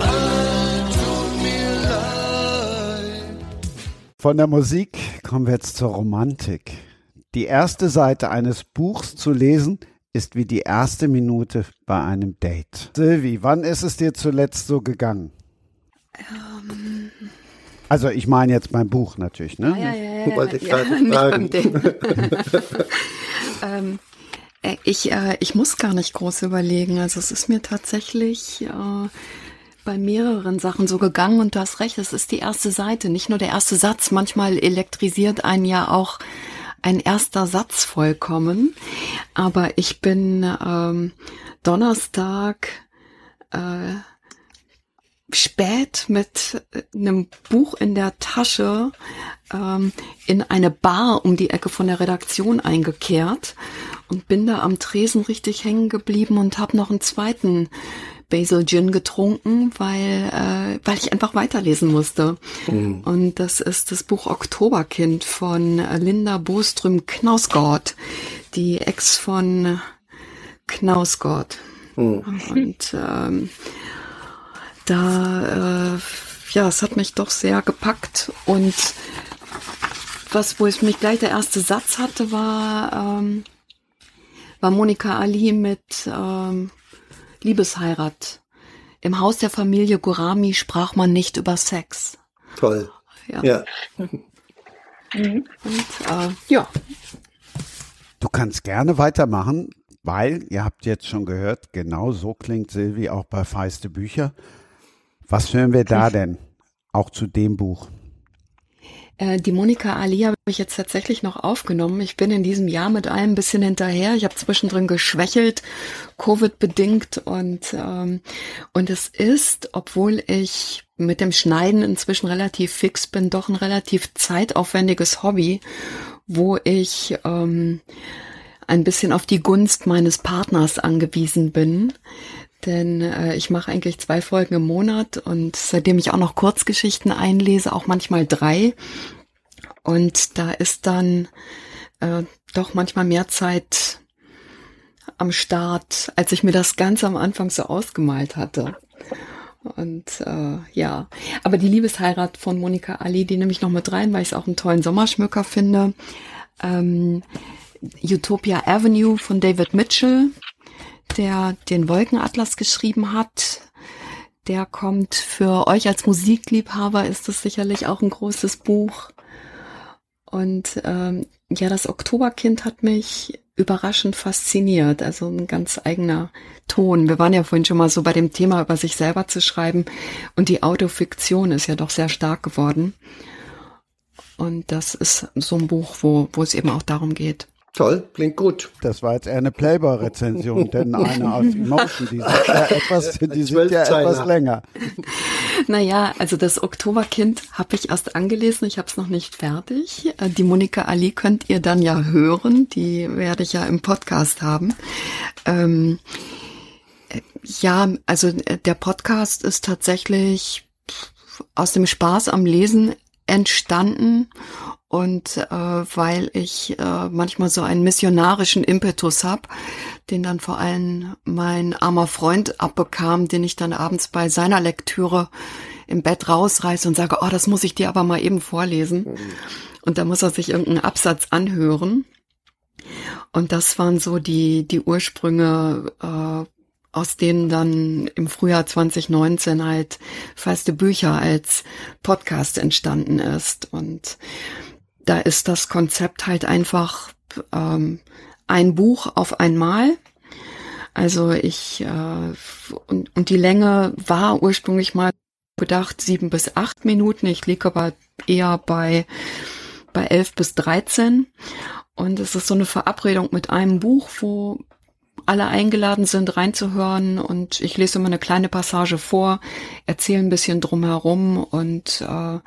Alle tun mir leid. Von der Musik kommen wir jetzt zur Romantik. Die erste Seite eines Buchs zu lesen ist wie die erste Minute bei einem Date. Silvi, wann ist es dir zuletzt so gegangen? Also ich meine jetzt mein Buch natürlich, ne? Ja, ja, ja, Wollte ich ja, fragen. [LAUGHS] ähm, äh, ich, äh, ich muss gar nicht groß überlegen. Also es ist mir tatsächlich äh, bei mehreren Sachen so gegangen und du hast recht, es ist die erste Seite, nicht nur der erste Satz. Manchmal elektrisiert einen ja auch ein erster Satz vollkommen, aber ich bin ähm, Donnerstag äh, spät mit einem Buch in der Tasche ähm, in eine Bar um die Ecke von der Redaktion eingekehrt und bin da am Tresen richtig hängen geblieben und habe noch einen zweiten Basil Gin getrunken, weil, äh, weil ich einfach weiterlesen musste. Mhm. Und das ist das Buch Oktoberkind von Linda Boström Knausgård, die Ex von Knausgård. Mhm. Und ähm, da, äh, ja, es hat mich doch sehr gepackt und was, wo es mich gleich der erste Satz hatte, war, ähm, war Monika Ali mit ähm, Liebesheirat. Im Haus der Familie Gurami sprach man nicht über Sex. Toll. Ja. ja. Und, äh, ja. Du kannst gerne weitermachen, weil ihr habt jetzt schon gehört, genau so klingt Silvi auch bei Feiste Bücher. Was hören wir da denn? Auch zu dem Buch. Äh, die Monika Ali habe ich jetzt tatsächlich noch aufgenommen. Ich bin in diesem Jahr mit allem ein bisschen hinterher. Ich habe zwischendrin geschwächelt, Covid-bedingt und, ähm, und es ist, obwohl ich mit dem Schneiden inzwischen relativ fix bin, doch ein relativ zeitaufwendiges Hobby, wo ich ähm, ein bisschen auf die Gunst meines Partners angewiesen bin. Denn äh, ich mache eigentlich zwei Folgen im Monat und seitdem ich auch noch Kurzgeschichten einlese, auch manchmal drei. Und da ist dann äh, doch manchmal mehr Zeit am Start, als ich mir das ganz am Anfang so ausgemalt hatte. Und äh, ja, aber die Liebesheirat von Monika Ali, die nehme ich noch mit rein, weil ich es auch einen tollen Sommerschmücker finde. Ähm, Utopia Avenue von David Mitchell, der den Wolkenatlas geschrieben hat. Der kommt für euch als Musikliebhaber, ist es sicherlich auch ein großes Buch. Und ähm, ja, das Oktoberkind hat mich überraschend fasziniert. Also ein ganz eigener Ton. Wir waren ja vorhin schon mal so bei dem Thema, über sich selber zu schreiben. Und die Autofiktion ist ja doch sehr stark geworden. Und das ist so ein Buch, wo, wo es eben auch darum geht. Toll, klingt gut. Das war jetzt eher eine Playboy-Rezension, denn eine aus Emotion, die sind ja [LAUGHS] etwas, die sind ja etwas länger. Naja, also das Oktoberkind habe ich erst angelesen, ich habe es noch nicht fertig. Äh, die Monika Ali könnt ihr dann ja hören, die werde ich ja im Podcast haben. Ähm, ja, also äh, der Podcast ist tatsächlich aus dem Spaß am Lesen entstanden und äh, weil ich äh, manchmal so einen missionarischen Impetus hab, den dann vor allem mein armer Freund abbekam, den ich dann abends bei seiner Lektüre im Bett rausreiße und sage, oh, das muss ich dir aber mal eben vorlesen. Und da muss er sich irgendeinen Absatz anhören. Und das waren so die, die Ursprünge, äh, aus denen dann im Frühjahr 2019 halt feste Bücher als Podcast entstanden ist. Und da ist das Konzept halt einfach ähm, ein Buch auf einmal. Also ich äh, und, und die Länge war ursprünglich mal gedacht sieben bis acht Minuten. Ich liege aber eher bei bei elf bis dreizehn. Und es ist so eine Verabredung mit einem Buch, wo alle eingeladen sind, reinzuhören und ich lese immer eine kleine Passage vor, erzähle ein bisschen drumherum und äh,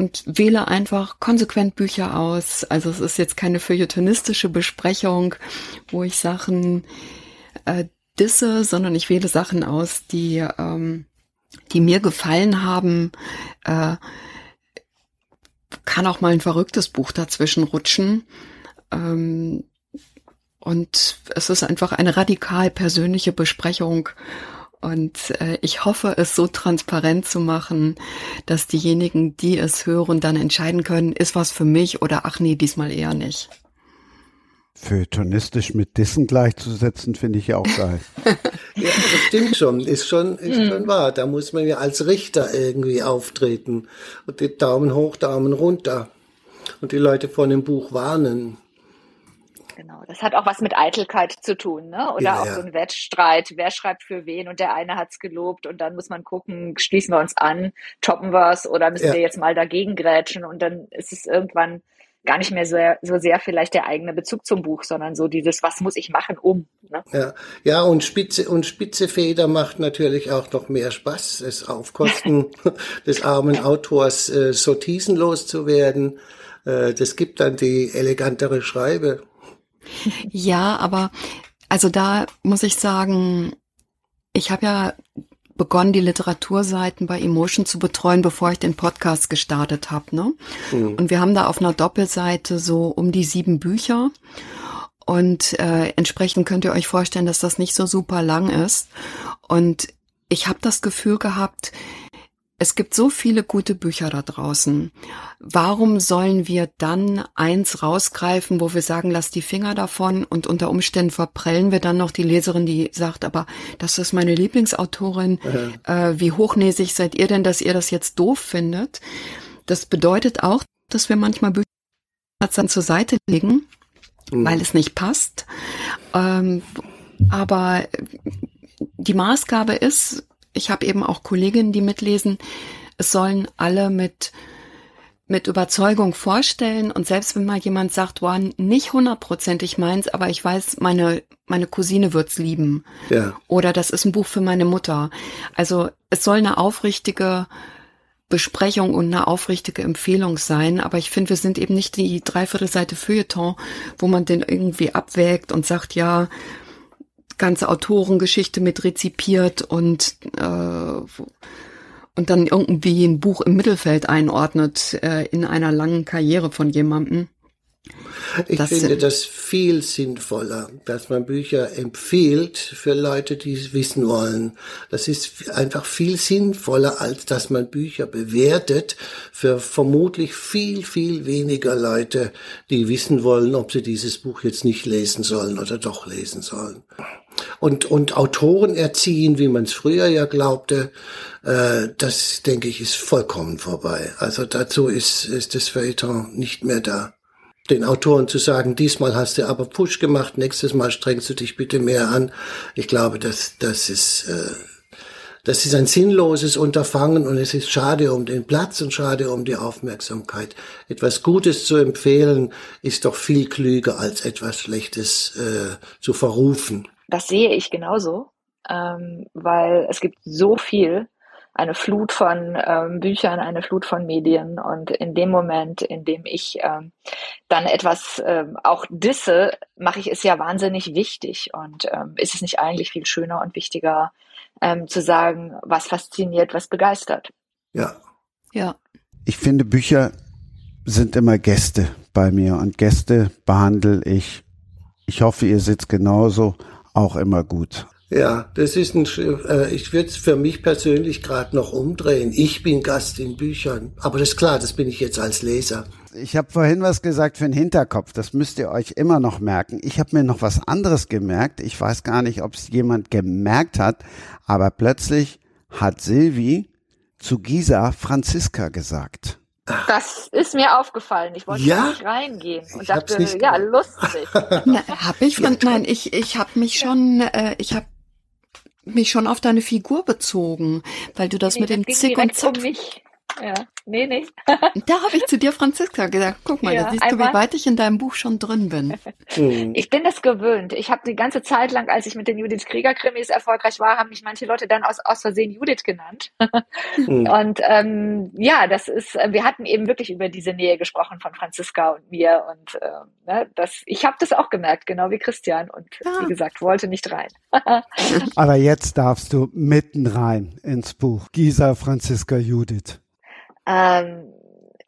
und wähle einfach konsequent Bücher aus. Also es ist jetzt keine feuilletonistische Besprechung, wo ich Sachen äh, disse, sondern ich wähle Sachen aus, die, ähm, die mir gefallen haben. Äh, kann auch mal ein verrücktes Buch dazwischen rutschen. Ähm, und es ist einfach eine radikal persönliche Besprechung und äh, ich hoffe, es so transparent zu machen, dass diejenigen, die es hören, dann entscheiden können, ist was für mich oder ach nee, diesmal eher nicht. Feuilletonistisch mit Dissen gleichzusetzen, finde ich ja auch geil. [LAUGHS] ja, das stimmt schon, ist schon, ist mhm. schon wahr. Da muss man ja als Richter irgendwie auftreten und die Daumen hoch, Daumen runter und die Leute von dem Buch warnen genau. Das hat auch was mit Eitelkeit zu tun, ne? Oder ja, auch ja. so ein Wettstreit. Wer schreibt für wen? Und der eine hat's gelobt und dann muss man gucken, schließen wir uns an, toppen wir's oder müssen ja. wir jetzt mal dagegen grätschen? Und dann ist es irgendwann gar nicht mehr so, so sehr vielleicht der eigene Bezug zum Buch, sondern so dieses, was muss ich machen, um. Ne? Ja, ja, und spitze und spitze Feder macht natürlich auch noch mehr Spaß, es auf Kosten [LAUGHS] des armen Autors äh, Sortisen loszuwerden. Äh, das gibt dann die elegantere Schreibe. Ja, aber also da muss ich sagen, ich habe ja begonnen, die Literaturseiten bei Emotion zu betreuen, bevor ich den Podcast gestartet habe. Ne? Mhm. Und wir haben da auf einer Doppelseite so um die sieben Bücher. Und äh, entsprechend könnt ihr euch vorstellen, dass das nicht so super lang ist. Und ich habe das Gefühl gehabt, es gibt so viele gute Bücher da draußen. Warum sollen wir dann eins rausgreifen, wo wir sagen, lass die Finger davon und unter Umständen verprellen wir dann noch die Leserin, die sagt, aber das ist meine Lieblingsautorin. Mhm. Äh, wie hochnäsig seid ihr denn, dass ihr das jetzt doof findet? Das bedeutet auch, dass wir manchmal Bücher dann zur Seite legen, mhm. weil es nicht passt. Ähm, aber die Maßgabe ist, ich habe eben auch Kolleginnen, die mitlesen, es sollen alle mit mit Überzeugung vorstellen und selbst wenn mal jemand sagt, wow, nicht hundertprozentig meins, aber ich weiß, meine meine Cousine wird's lieben. Ja. Oder das ist ein Buch für meine Mutter. Also es soll eine aufrichtige Besprechung und eine aufrichtige Empfehlung sein, aber ich finde, wir sind eben nicht die Dreiviertelseite Feuilleton, wo man den irgendwie abwägt und sagt, ja, ganze Autorengeschichte mit rezipiert und äh, und dann irgendwie ein Buch im Mittelfeld einordnet äh, in einer langen Karriere von jemandem. Ich das finde das viel sinnvoller, dass man Bücher empfiehlt für Leute, die es wissen wollen. Das ist einfach viel sinnvoller, als dass man Bücher bewertet für vermutlich viel, viel weniger Leute, die wissen wollen, ob sie dieses Buch jetzt nicht lesen sollen oder doch lesen sollen und, und Autoren erziehen, wie man es früher ja glaubte, äh, das denke ich ist vollkommen vorbei. Also dazu ist, ist das Feuilleton nicht mehr da. Den Autoren zu sagen, diesmal hast du aber Push gemacht, nächstes Mal strengst du dich bitte mehr an. Ich glaube, das, das ist, äh, das ist ein sinnloses Unterfangen und es ist schade um den Platz und schade um die Aufmerksamkeit. Etwas Gutes zu empfehlen ist doch viel klüger als etwas Schlechtes äh, zu verrufen. Das sehe ich genauso, ähm, weil es gibt so viel, eine Flut von ähm, Büchern, eine Flut von Medien und in dem Moment, in dem ich ähm, dann etwas ähm, auch disse, mache ich es ja wahnsinnig wichtig und ähm, ist es nicht eigentlich viel schöner und wichtiger ähm, zu sagen, was fasziniert, was begeistert. Ja. Ja. Ich finde, Bücher sind immer Gäste bei mir und Gäste behandle ich, ich hoffe, ihr sitzt genauso, auch immer gut. Ja, das ist ein, äh, ich würde es für mich persönlich gerade noch umdrehen. Ich bin Gast in Büchern, aber das ist klar, das bin ich jetzt als Leser. Ich habe vorhin was gesagt für den Hinterkopf, das müsst ihr euch immer noch merken. Ich habe mir noch was anderes gemerkt. Ich weiß gar nicht, ob es jemand gemerkt hat, aber plötzlich hat Silvi zu Gisa Franziska gesagt. Das ist mir aufgefallen. Ich wollte ja? nicht reingehen und ich dachte, ja, lustig. [LAUGHS] Na, hab ich von, nein, ich, ich habe mich schon, äh, ich habe mich schon auf deine Figur bezogen, weil du das nee, mit dem Zick und Zack. Um ja, nee, nee. [LAUGHS] da habe ich zu dir, Franziska, gesagt, guck mal, ja, da siehst du, wie weit ich in deinem Buch schon drin bin. Mhm. Ich bin das gewöhnt. Ich habe die ganze Zeit lang, als ich mit den Judith Krieger-Krimis erfolgreich war, haben mich manche Leute dann aus, aus Versehen Judith genannt. Mhm. [LAUGHS] Und ähm, ja, das ist, wir hatten eben wirklich über diese Nähe gesprochen von Franziska und mir. Und äh, ne, das, ich habe das auch gemerkt, genau wie Christian. Und ja. wie gesagt, wollte nicht rein. Aber jetzt darfst du mitten rein ins Buch. Gisa, Franziska, Judith. Ähm,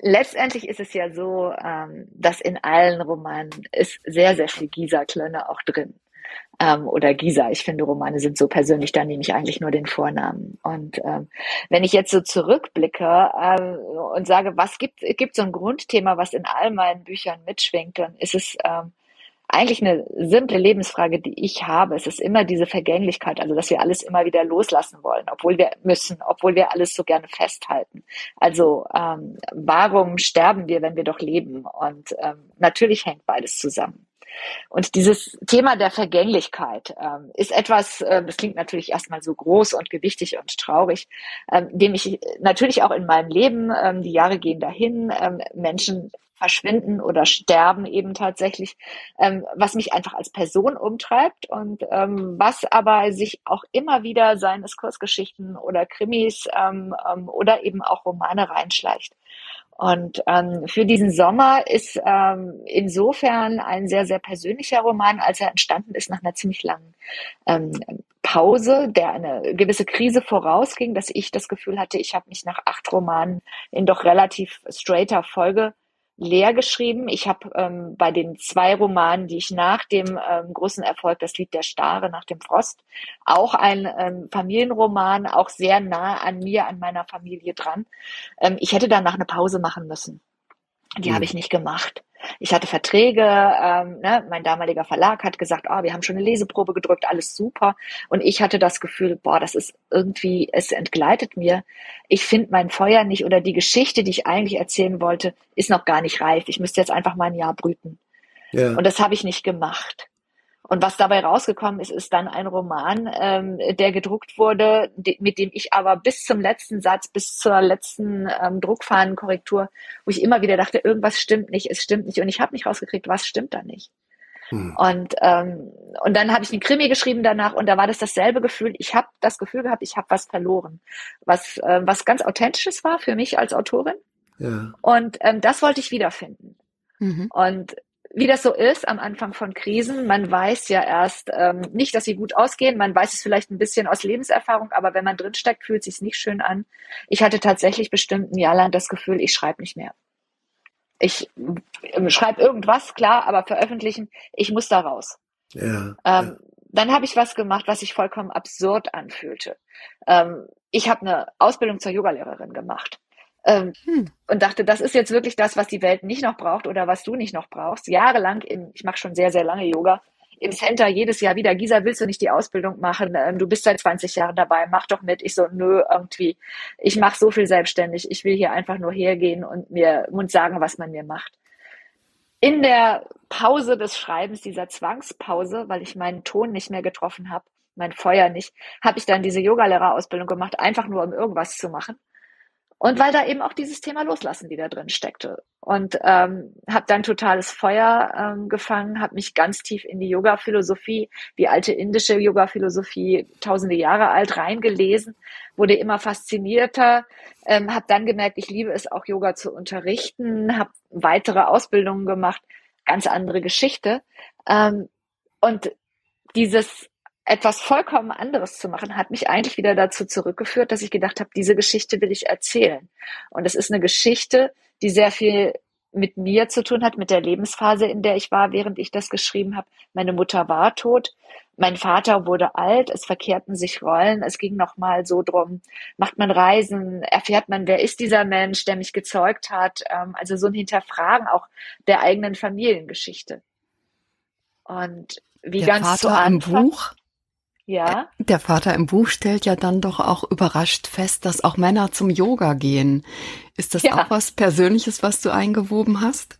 letztendlich ist es ja so, ähm, dass in allen Romanen ist sehr, sehr viel Gisa-Klönne auch drin. Ähm, oder Gisa. Ich finde, Romane sind so persönlich, da nehme ich eigentlich nur den Vornamen. Und ähm, wenn ich jetzt so zurückblicke ähm, und sage, was gibt, gibt so ein Grundthema, was in all meinen Büchern mitschwingt, dann ist es ähm, eigentlich eine simple Lebensfrage, die ich habe. Es ist immer diese Vergänglichkeit, also dass wir alles immer wieder loslassen wollen, obwohl wir müssen, obwohl wir alles so gerne festhalten. Also ähm, warum sterben wir, wenn wir doch leben? Und ähm, natürlich hängt beides zusammen. Und dieses Thema der Vergänglichkeit ähm, ist etwas, äh, das klingt natürlich erstmal so groß und gewichtig und traurig, ähm, dem ich natürlich auch in meinem Leben, ähm, die Jahre gehen dahin, ähm, Menschen verschwinden oder sterben eben tatsächlich, ähm, was mich einfach als Person umtreibt und ähm, was aber sich auch immer wieder, seien es Kurzgeschichten oder Krimis oder eben auch Romane reinschleicht. Und ähm, für diesen Sommer ist ähm, insofern ein sehr, sehr persönlicher Roman, als er entstanden ist nach einer ziemlich langen ähm, Pause, der eine gewisse Krise vorausging, dass ich das Gefühl hatte, ich habe mich nach acht Romanen in doch relativ straighter Folge leer geschrieben. Ich habe ähm, bei den zwei Romanen, die ich nach dem ähm, großen Erfolg Das Lied der Stare nach dem Frost, auch ein ähm, Familienroman, auch sehr nah an mir, an meiner Familie dran. Ähm, ich hätte danach eine Pause machen müssen. Die mhm. habe ich nicht gemacht. Ich hatte Verträge, ähm, ne, mein damaliger Verlag hat gesagt, oh, wir haben schon eine Leseprobe gedrückt, alles super. Und ich hatte das Gefühl, boah, das ist irgendwie, es entgleitet mir. Ich finde mein Feuer nicht oder die Geschichte, die ich eigentlich erzählen wollte, ist noch gar nicht reif. Ich müsste jetzt einfach mal ein Jahr brüten. Ja. Und das habe ich nicht gemacht. Und was dabei rausgekommen ist, ist dann ein Roman, ähm, der gedruckt wurde, de mit dem ich aber bis zum letzten Satz, bis zur letzten ähm, Druckfahnenkorrektur, wo ich immer wieder dachte, irgendwas stimmt nicht, es stimmt nicht. Und ich habe nicht rausgekriegt, was stimmt da nicht. Hm. Und, ähm, und dann habe ich einen Krimi geschrieben danach und da war das dasselbe Gefühl. Ich habe das Gefühl gehabt, ich habe was verloren, was, äh, was ganz authentisches war für mich als Autorin. Ja. Und ähm, das wollte ich wiederfinden. Mhm. Und wie das so ist am Anfang von Krisen, man weiß ja erst ähm, nicht, dass sie gut ausgehen. Man weiß es vielleicht ein bisschen aus Lebenserfahrung, aber wenn man drinsteckt, fühlt es sich nicht schön an. Ich hatte tatsächlich bestimmt ein Jahr lang das Gefühl, ich schreibe nicht mehr. Ich äh, schreibe irgendwas, klar, aber veröffentlichen, ich muss da raus. Ja, ähm, ja. Dann habe ich was gemacht, was sich vollkommen absurd anfühlte. Ähm, ich habe eine Ausbildung zur Yogalehrerin gemacht. Ähm, hm. Und dachte, das ist jetzt wirklich das, was die Welt nicht noch braucht oder was du nicht noch brauchst. Jahrelang, im, ich mache schon sehr, sehr lange Yoga, im Center jedes Jahr wieder, Gisa, willst du nicht die Ausbildung machen? Ähm, du bist seit 20 Jahren dabei, mach doch mit. Ich so, nö, irgendwie. Ich mache so viel selbstständig. Ich will hier einfach nur hergehen und mir und sagen, was man mir macht. In der Pause des Schreibens, dieser Zwangspause, weil ich meinen Ton nicht mehr getroffen habe, mein Feuer nicht, habe ich dann diese Yogalehrerausbildung gemacht, einfach nur um irgendwas zu machen. Und weil da eben auch dieses Thema Loslassen wieder drin steckte. Und ähm, habe dann totales Feuer ähm, gefangen, habe mich ganz tief in die Yoga-Philosophie, die alte indische Yoga-Philosophie, tausende Jahre alt, reingelesen, wurde immer faszinierter, ähm, habe dann gemerkt, ich liebe es auch Yoga zu unterrichten, habe weitere Ausbildungen gemacht, ganz andere Geschichte. Ähm, und dieses etwas vollkommen anderes zu machen, hat mich eigentlich wieder dazu zurückgeführt, dass ich gedacht habe, diese Geschichte will ich erzählen. Und es ist eine Geschichte, die sehr viel mit mir zu tun hat, mit der Lebensphase, in der ich war, während ich das geschrieben habe. Meine Mutter war tot, mein Vater wurde alt, es verkehrten sich Rollen, es ging nochmal so drum, macht man Reisen, erfährt man, wer ist dieser Mensch, der mich gezeugt hat, ähm, also so ein Hinterfragen auch der eigenen Familiengeschichte. Und wie der ganz Vater zu Anfang, im Buch ja. Der Vater im Buch stellt ja dann doch auch überrascht fest, dass auch Männer zum Yoga gehen. Ist das ja. auch was Persönliches, was du eingewoben hast?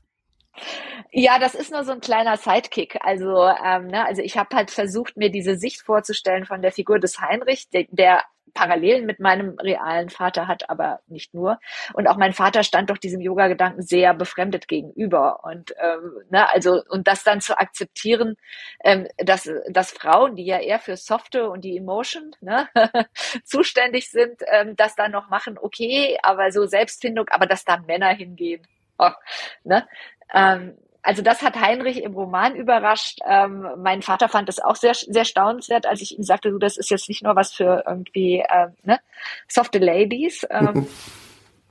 Ja, das ist nur so ein kleiner Sidekick. Also, ähm, ne, also ich habe halt versucht, mir diese Sicht vorzustellen von der Figur des Heinrich, der, der Parallelen mit meinem realen Vater hat, aber nicht nur. Und auch mein Vater stand doch diesem Yoga-Gedanken sehr befremdet gegenüber. Und ähm, ne, also und das dann zu akzeptieren, ähm, dass, dass Frauen, die ja eher für Softe und die Emotion ne, [LAUGHS] zuständig sind, ähm, das dann noch machen, okay, aber so Selbstfindung, aber dass da Männer hingehen. Oh, ne? Ähm, also das hat Heinrich im Roman überrascht. Ähm, mein Vater fand es auch sehr, sehr staunenswert, als ich ihm sagte, du, das ist jetzt nicht nur was für irgendwie äh, ne, softe Ladies. Ähm, [LAUGHS]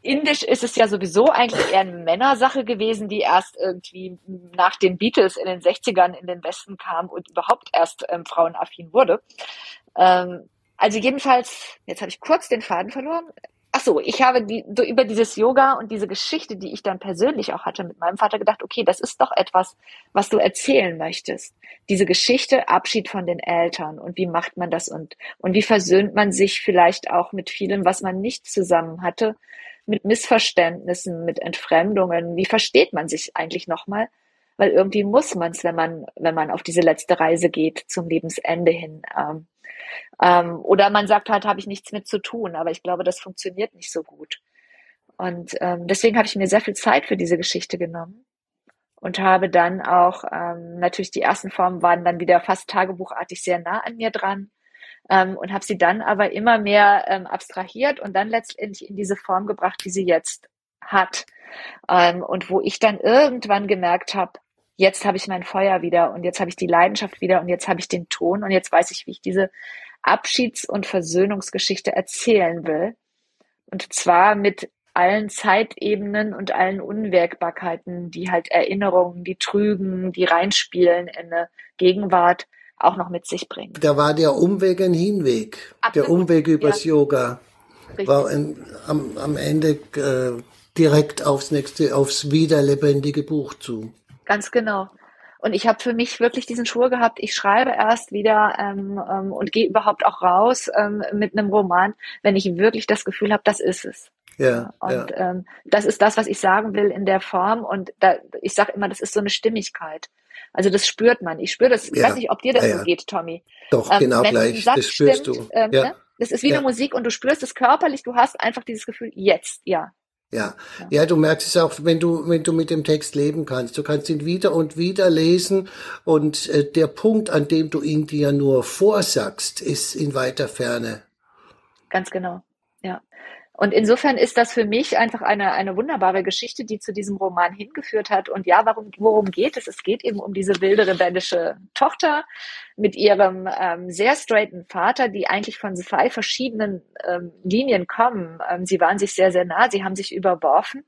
Indisch ist es ja sowieso eigentlich eher eine Männersache gewesen, die erst irgendwie nach den Beatles in den 60ern in den Westen kam und überhaupt erst ähm, frauenaffin wurde. Ähm, also jedenfalls, jetzt habe ich kurz den Faden verloren. Ach so, ich habe die, so über dieses Yoga und diese Geschichte, die ich dann persönlich auch hatte mit meinem Vater gedacht, okay, das ist doch etwas, was du erzählen möchtest. Diese Geschichte, Abschied von den Eltern und wie macht man das und, und wie versöhnt man sich vielleicht auch mit vielem, was man nicht zusammen hatte, mit Missverständnissen, mit Entfremdungen, wie versteht man sich eigentlich nochmal? weil irgendwie muss man es, wenn man, wenn man auf diese letzte Reise geht zum Lebensende hin. Ähm, ähm, oder man sagt halt, habe ich nichts mit zu tun, aber ich glaube, das funktioniert nicht so gut. Und ähm, deswegen habe ich mir sehr viel Zeit für diese Geschichte genommen und habe dann auch, ähm, natürlich die ersten Formen waren dann wieder fast tagebuchartig sehr nah an mir dran ähm, und habe sie dann aber immer mehr ähm, abstrahiert und dann letztendlich in diese Form gebracht, die sie jetzt hat. Ähm, und wo ich dann irgendwann gemerkt habe, jetzt habe ich mein Feuer wieder und jetzt habe ich die Leidenschaft wieder und jetzt habe ich den Ton und jetzt weiß ich, wie ich diese Abschieds- und Versöhnungsgeschichte erzählen will. Und zwar mit allen Zeitebenen und allen Unwägbarkeiten, die halt Erinnerungen, die trügen, die reinspielen in eine Gegenwart auch noch mit sich bringen. Da war der Umweg ein Hinweg. Absolut, Der Umweg übers ja. Yoga Richtig. war ein, am, am Ende äh, direkt aufs nächste, aufs wieder lebendige Buch zu. Ganz genau. Und ich habe für mich wirklich diesen Schwur gehabt, ich schreibe erst wieder ähm, ähm, und gehe überhaupt auch raus ähm, mit einem Roman, wenn ich wirklich das Gefühl habe, das ist es. Ja, Und ja. ähm, das ist das, was ich sagen will in der Form. Und da, ich sage immer, das ist so eine Stimmigkeit. Also das spürt man. Ich spüre das. Ich Ja. weiß nicht, ob dir das Ja, so geht, Tommy. Doch, Ähm, genau gleich. Das spürst stimmt, du. Ähm, ja. ne? Das ist wie eine Musik und du spürst es körperlich. Du hast einfach dieses Gefühl, jetzt, ja. Ja. ja, du merkst es auch, wenn du, wenn du mit dem Text leben kannst. Du kannst ihn wieder und wieder lesen und äh, der Punkt, an dem du ihn dir nur vorsagst, ist in weiter Ferne. Ganz genau. Ja. Und insofern ist das für mich einfach eine, eine wunderbare Geschichte, die zu diesem Roman hingeführt hat. Und ja, warum, worum geht es? Es geht eben um diese wilde rebellische Tochter mit ihrem ähm, sehr straighten Vater, die eigentlich von zwei verschiedenen ähm, Linien kommen. Ähm, sie waren sich sehr, sehr nah, sie haben sich überworfen.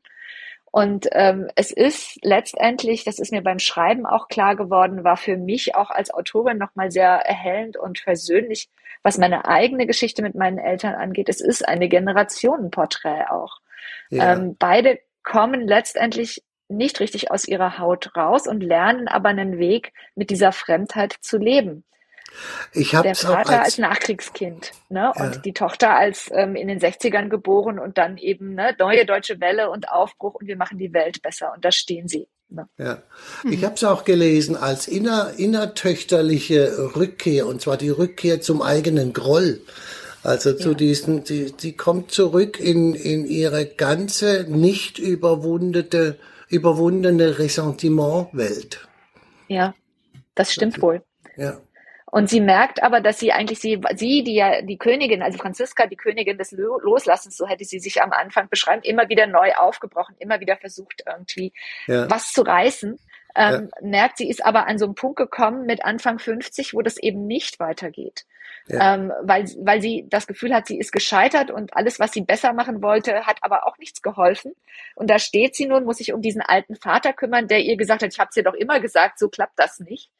Und ähm, es ist letztendlich, das ist mir beim Schreiben auch klar geworden, war für mich auch als Autorin nochmal sehr erhellend und versöhnlich, was meine eigene Geschichte mit meinen Eltern angeht. Es ist eine Generationenporträt auch. Ja. Ähm, beide kommen letztendlich nicht richtig aus ihrer Haut raus und lernen aber einen Weg, mit dieser Fremdheit zu leben. Ich Der hab's auch Vater als, als, Nachkriegskind ne? Ja. und die Tochter als ähm, in den 60ern geboren und dann eben ne, neue deutsche Welle und Aufbruch und wir machen die Welt besser und da stehen sie. Ne? Ja. Ich habe es auch gelesen als inner, innertöchterliche Rückkehr, und zwar die Rückkehr zum eigenen Groll. Also zu Ja. diesen, sie, sie kommt zurück in, in ihre ganze nicht überwundete, überwundene Ressentiment-Welt. Ja, das stimmt wohl. Ja. Und sie merkt aber, dass sie eigentlich sie, sie, die ja die Königin, also Franziska, die Königin des Lo- Loslassens, so hätte sie sich am Anfang beschreiben, immer wieder neu aufgebrochen, immer wieder versucht, irgendwie Ja. was zu reißen. Ähm, Merkt, sie ist aber an so einen Punkt gekommen mit Anfang 50, wo das eben nicht weitergeht. Ja. Ähm, weil, weil sie das Gefühl hat, sie ist gescheitert und alles, was sie besser machen wollte, hat aber auch nichts geholfen. Und da steht sie nun, muss sich um diesen alten Vater kümmern, der ihr gesagt hat, ich habe es dir doch immer gesagt, so klappt das nicht.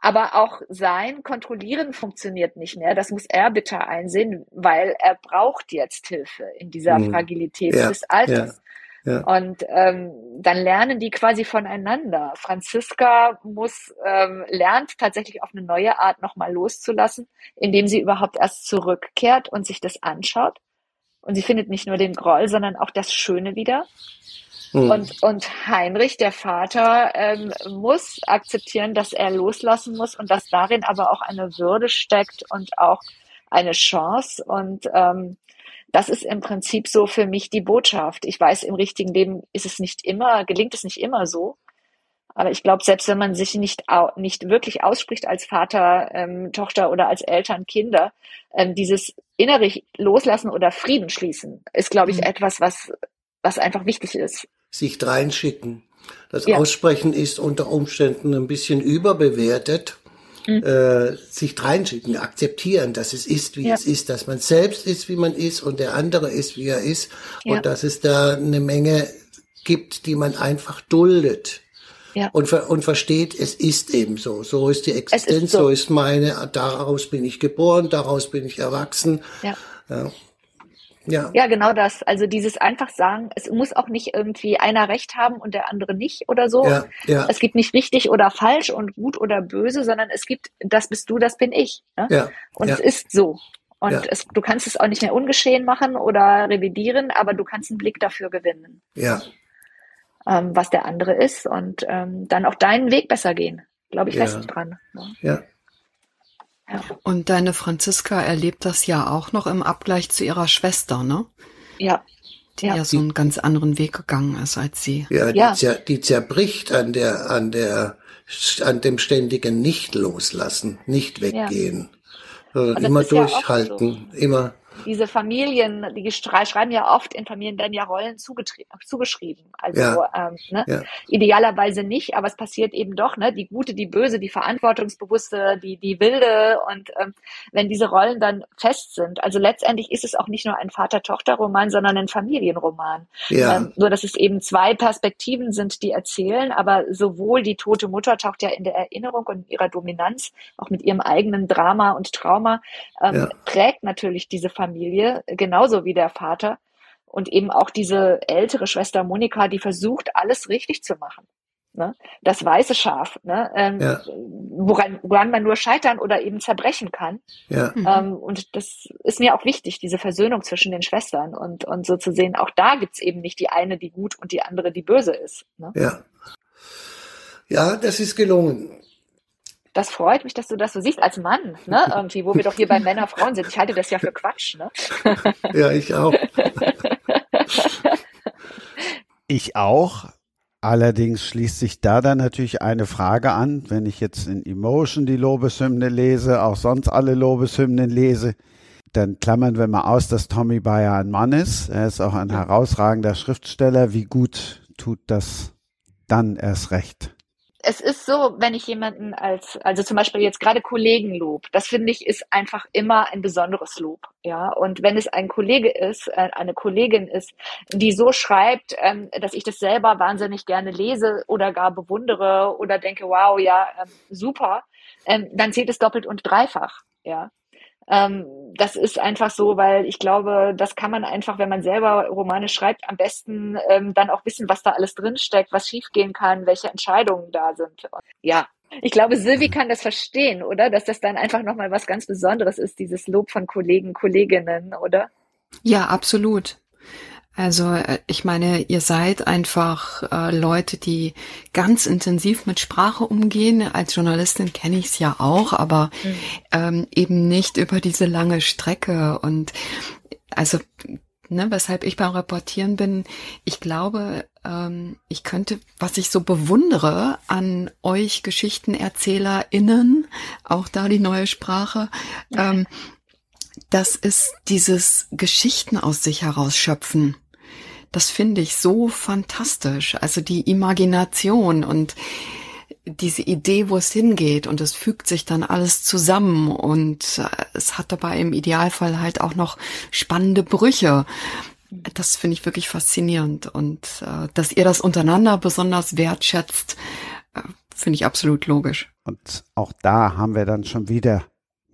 Aber auch sein Kontrollieren funktioniert nicht mehr. Das muss er bitte einsehen, weil er braucht jetzt Hilfe in dieser Mhm. Fragilität Ja, des Alters. ja. Und ähm, dann lernen die quasi voneinander. Franziska muss ähm, lernt tatsächlich auf eine neue Art nochmal loszulassen, indem sie überhaupt erst zurückkehrt und sich das anschaut. Und sie findet nicht nur den Groll, sondern auch das Schöne wieder. Hm. Und, und Heinrich, der Vater, ähm, muss akzeptieren, dass er loslassen muss und dass darin aber auch eine Würde steckt und auch eine Chance. Und ähm, das ist im Prinzip so für mich die Botschaft. Ich weiß, im richtigen Leben ist es nicht immer, gelingt es nicht immer so. Aber ich glaube, selbst wenn man sich nicht, nicht wirklich ausspricht als Vater, ähm, Tochter oder als Eltern, Kinder, ähm, dieses innere Loslassen oder Frieden schließen ist, glaube ich, Mhm. etwas, was, was einfach wichtig ist. Sich reinschicken. Das Ja. Aussprechen ist unter Umständen ein bisschen überbewertet. Mhm. Äh, sich reinschicken, akzeptieren, dass es ist, wie Ja. es ist, dass man selbst ist, wie man ist und der andere ist, wie er ist Ja. und dass es da eine Menge gibt, die man einfach duldet. Ja. Und, ver und versteht, es ist eben so. So ist die Existenz, so. so. ist meine, daraus bin ich geboren, daraus bin ich erwachsen. Ja. Ja. Ja. Ja, genau das. Also dieses einfach sagen, es muss auch nicht irgendwie einer Recht haben und der andere nicht oder so. Ja, ja. Es gibt nicht richtig oder falsch und gut oder böse, sondern es gibt, das bist du, das bin ich. Ne? Ja, Und ja. es ist so. Und Ja. es, du kannst es auch nicht mehr ungeschehen machen oder revidieren, aber du kannst einen Blick dafür gewinnen. ja. ähm, was der andere ist und ähm, dann auch deinen Weg besser gehen. Glaube ich Ja. fest dran. ne? Ja. Und deine Franziska erlebt das ja auch noch im Abgleich zu ihrer Schwester, ne? ja. Die Ja. ja, so einen ganz anderen Weg gegangen ist als sie. Ja, Ja. Die, zer, die zerbricht an der, an der, an dem ständigen Nicht loslassen, nicht weggehen, immer ist ja oft durchhalten, immer. Diese Familien, die schrei- schreiben ja oft in Familien dann ja Rollen zugeschrieben. Also Ja. ähm, ne? Ja. idealerweise nicht, aber es passiert eben doch, ne? Die gute, die böse, die verantwortungsbewusste, die, die wilde. Und ähm, wenn diese Rollen dann fest sind, also letztendlich ist es auch nicht nur ein Vater-Tochter-Roman, sondern ein Familienroman. Ja, Ähm, nur dass es eben zwei Perspektiven sind, die erzählen, aber sowohl die tote Mutter taucht ja in der Erinnerung und in ihrer Dominanz, auch mit ihrem eigenen Drama und Trauma, ähm, prägt natürlich diese Familie, genauso wie der Vater. Und eben auch diese ältere Schwester Monika, die versucht, alles richtig zu machen. Ne? Das weiße Schaf, ne? ähm, Ja. woran, woran man nur scheitern oder eben zerbrechen kann. ja, Mhm. Ähm, und das ist mir auch wichtig, diese Versöhnung zwischen den Schwestern und, und so zu sehen, auch da gibt's eben nicht die eine, die gut und die andere, die böse ist. Ne? ja. Ja, das ist gelungen. Das freut mich, dass du das so siehst als Mann, ne? [LAUGHS] Irgendwie, wo wir doch hier bei Männer, Frauen sind. Ich halte das ja für Quatsch, ne? Ja, ich auch. [LAUGHS] Ich auch. Allerdings schließt sich da dann natürlich eine Frage an, wenn ich jetzt in Emotion die Lobeshymne lese, auch sonst alle Lobeshymnen lese, dann klammern wir mal aus, dass Tommy Bayer ein Mann ist. Er ist auch ein herausragender Schriftsteller. Wie gut tut das dann erst recht? Es ist so, wenn ich jemanden als, also zum Beispiel jetzt gerade Kollegen lob, das finde ich ist einfach immer ein besonderes Lob, ja. Und wenn es ein Kollege ist, äh, eine Kollegin ist, die so schreibt, ähm, dass ich das selber wahnsinnig gerne lese oder gar bewundere oder denke, wow, ja, ähm, super, ähm, dann zählt es doppelt und dreifach, ja. Ähm, das ist einfach so, weil ich glaube, das kann man einfach, wenn man selber Romane schreibt, am besten ähm, dann auch wissen, was da alles drinsteckt, was schiefgehen kann, welche Entscheidungen da sind. Und ja, ich glaube, Silvi kann das verstehen, oder? Dass das dann einfach nochmal was ganz Besonderes ist, dieses Lob von Kollegen, Kolleginnen, oder? Ja, absolut. Also äh, ich meine, ihr seid einfach äh, Leute, die ganz intensiv mit Sprache umgehen. Als Journalistin kenne ich es ja auch, aber ähm, eben nicht über diese lange Strecke. Und also, ne, weshalb ich beim Reportieren bin, ich glaube, ähm, ich könnte, was ich so bewundere an euch GeschichtenerzählerInnen, auch da die neue Sprache, ähm, das ist dieses Geschichten aus sich herausschöpfen. Das finde ich so fantastisch. Also die Imagination und diese Idee, wo es hingeht und es fügt sich dann alles zusammen und äh, es hat dabei im Idealfall halt auch noch spannende Brüche. Das finde ich wirklich faszinierend und äh, dass ihr das untereinander besonders wertschätzt, äh, finde ich absolut logisch. Und auch da haben wir dann schon wieder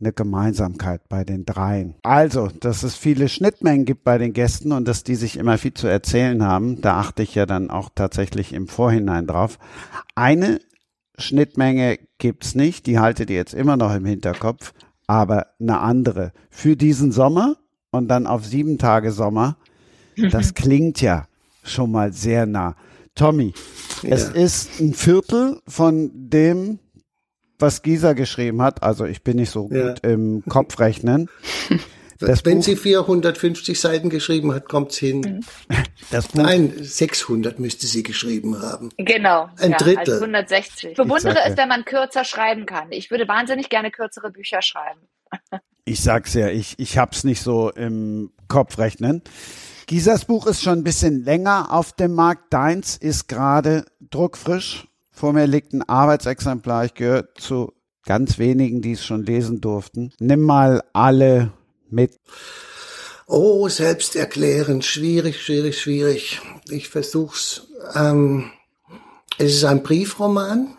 eine Gemeinsamkeit bei den dreien. Also, dass es viele Schnittmengen gibt bei den Gästen und dass die sich immer viel zu erzählen haben, da achte ich ja dann auch tatsächlich im Vorhinein drauf. Eine Schnittmenge gibt's nicht, die haltet ihr jetzt immer noch im Hinterkopf, aber eine andere. Für diesen Sommer und dann auf sieben Tage Sommer, das klingt ja schon mal sehr nah. Tommy, es Ja. ist ein Viertel von dem, was Gisa geschrieben hat. Also ich bin nicht so Ja. gut im Kopfrechnen. [LAUGHS] Das Wenn Buch- sie 450 Seiten geschrieben hat, kommt's hin. Das Buch, Nein, 600 müsste sie geschrieben haben. Genau. Ein ja, Drittel. Also 160. Ich bewundere sag ja. es, wenn man kürzer schreiben kann. Ich würde wahnsinnig gerne kürzere Bücher schreiben. [LAUGHS] ich sag's ja, ich, ich hab's nicht so im Kopfrechnen. Gisas Buch ist schon ein bisschen länger auf dem Markt. Deins ist gerade druckfrisch. Vor mir liegt ein Arbeitsexemplar. Ich gehöre zu ganz wenigen, die es schon lesen durften. Nimm mal alle mit. Oh, selbsterklärend, schwierig, schwierig, schwierig. Ich versuch's. Ähm, es ist ein Briefroman.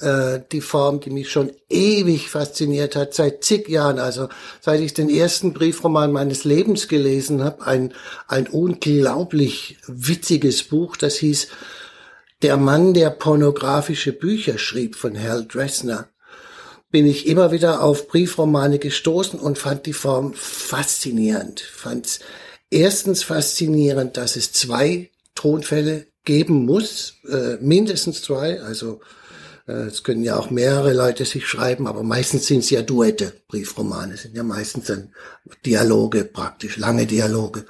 Äh, die Form, die mich schon ewig fasziniert hat, seit zig Jahren. Also seit ich den ersten Briefroman meines Lebens gelesen habe. Ein, ein unglaublich witziges Buch, das hieß Der Mann, der pornografische Bücher schrieb von Hal Dressner bin ich immer wieder auf Briefromane gestoßen und fand die Form faszinierend. Fand erstens faszinierend, dass es zwei Tonfälle geben muss, äh, mindestens zwei, also äh, es können ja auch mehrere Leute sich schreiben, aber meistens sind es ja Duette, Briefromane, sind ja meistens dann Dialoge praktisch, lange Dialoge.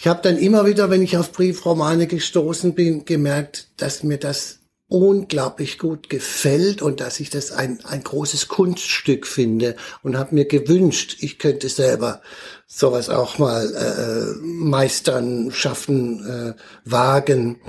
Ich habe dann immer wieder, wenn ich auf Briefromane gestoßen bin, gemerkt, dass mir das unglaublich gut gefällt und dass ich das ein, ein großes Kunststück finde und habe mir gewünscht, ich könnte selber sowas auch mal äh, meistern, schaffen, äh, wagen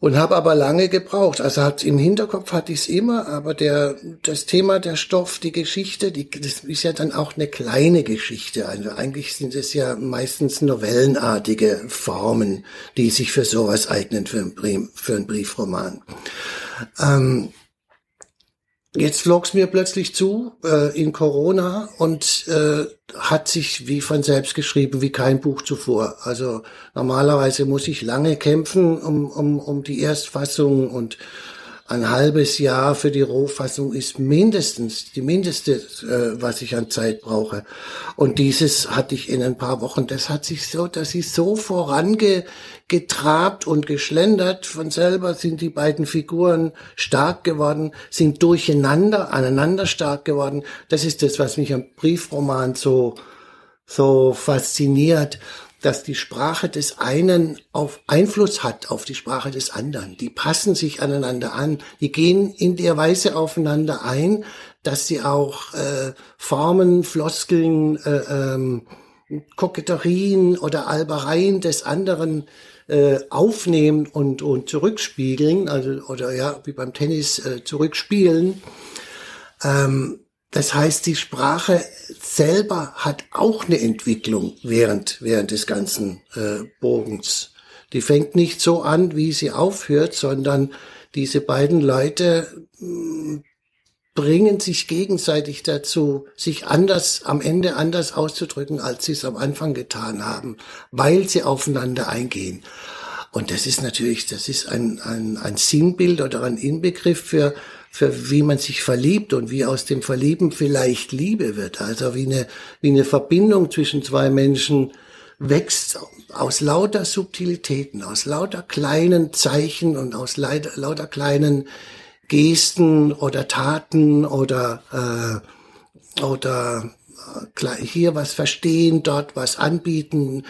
und habe aber lange gebraucht. Also hat im Hinterkopf hatte ich es immer, aber der das Thema der Stoff, die Geschichte, die das ist ja dann auch eine kleine Geschichte. Also eigentlich sind es ja meistens novellenartige Formen, die sich für sowas eignen für einen, Brief, für einen Briefroman. Ähm, Jetzt flog's mir plötzlich zu äh, in Corona und äh, hat sich wie von selbst geschrieben, wie kein Buch zuvor. Also normalerweise muss ich lange kämpfen um, um, um die Erstfassung und ein halbes Jahr für die Rohfassung ist mindestens die mindeste, äh, was ich an Zeit brauche. Und dieses hatte ich in ein paar Wochen. Das hat sich so, das ist so vorangetrabt und geschlendert. Von selber sind die beiden Figuren stark geworden, sind durcheinander, aneinander stark geworden. Das ist das, was mich am Briefroman so, so fasziniert dass die Sprache des einen auf Einfluss hat auf die Sprache des anderen. Die passen sich aneinander an. Die gehen in der Weise aufeinander ein, dass sie auch äh, Formen, Floskeln, äh, ähm, Koketterien oder Albereien des anderen äh, aufnehmen und, und zurückspiegeln, also oder ja, wie beim Tennis äh, zurückspielen. Ähm, das heißt, die Sprache selber hat auch eine Entwicklung während, während des ganzen äh, Bogens. Die fängt nicht so an, wie sie aufhört, sondern diese beiden Leute mm, bringen sich gegenseitig dazu, sich anders, am Ende anders auszudrücken, als sie es am Anfang getan haben, weil sie aufeinander eingehen. Und das ist natürlich, das ist ein, ein, ein Sinnbild oder ein Inbegriff für, für wie man sich verliebt und wie aus dem Verlieben vielleicht Liebe wird. Also wie eine, wie eine Verbindung zwischen zwei Menschen wächst aus lauter Subtilitäten, aus lauter kleinen Zeichen und aus lauter, kleinen Gesten oder Taten oder, äh, oder äh, hier was verstehen, dort was anbieten,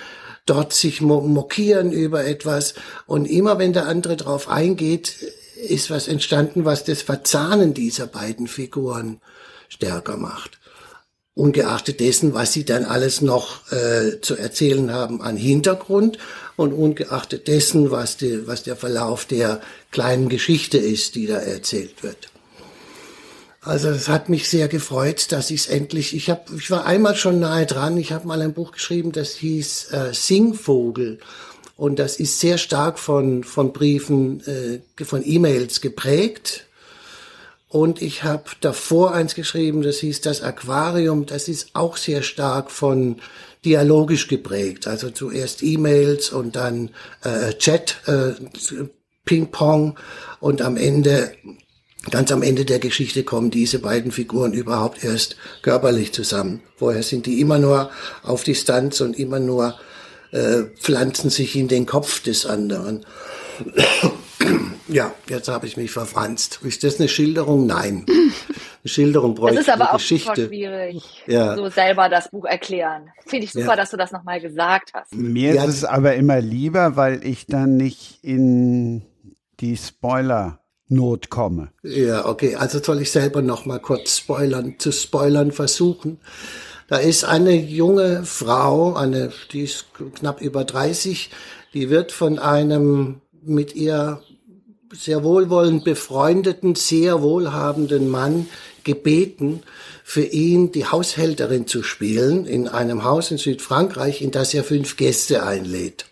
dort sich mokieren über etwas. Und immer wenn der andere drauf eingeht, ist was entstanden, was das Verzahnen dieser beiden Figuren stärker macht. Ungeachtet dessen, was sie dann alles noch äh, zu erzählen haben an Hintergrund und ungeachtet dessen, was, die, was der Verlauf der kleinen Geschichte ist, die da erzählt wird. Also es hat mich sehr gefreut, dass ich es endlich, ich habe, ich war einmal schon nahe dran, ich habe mal ein Buch geschrieben, das hieß äh, Singvogel und das ist sehr stark von, von Briefen, äh, von E-Mails geprägt. Und ich habe davor eins geschrieben, das hieß das Aquarium. Das ist auch sehr stark von dialogisch geprägt. Also zuerst E-Mails und dann äh, Chat, äh, Ping-Pong und am Ende, ganz am Ende der Geschichte kommen diese beiden Figuren überhaupt erst körperlich zusammen. Vorher sind die immer nur auf Distanz und immer nur äh, pflanzen sich in den Kopf des anderen. ja, jetzt habe ich mich verfranst. Ist das eine Schilderung? Nein. Eine Schilderung bräuchte Das ist aber eine auch Geschichte. schwierig, Ja. so selber das Buch erklären. Finde ich super, Ja. dass du das nochmal gesagt hast. Mir Ja, ist es aber immer lieber, weil ich dann nicht in die Spoiler-Not komme. Ja, okay. Also soll ich selber noch mal kurz spoilern, zu spoilern versuchen. Da ist eine junge Frau, eine, die ist knapp über 30, die wird von einem mit ihr sehr wohlwollend befreundeten, sehr wohlhabenden Mann gebeten, für ihn die Haushälterin zu spielen in einem Haus in Südfrankreich, in das er fünf Gäste einlädt.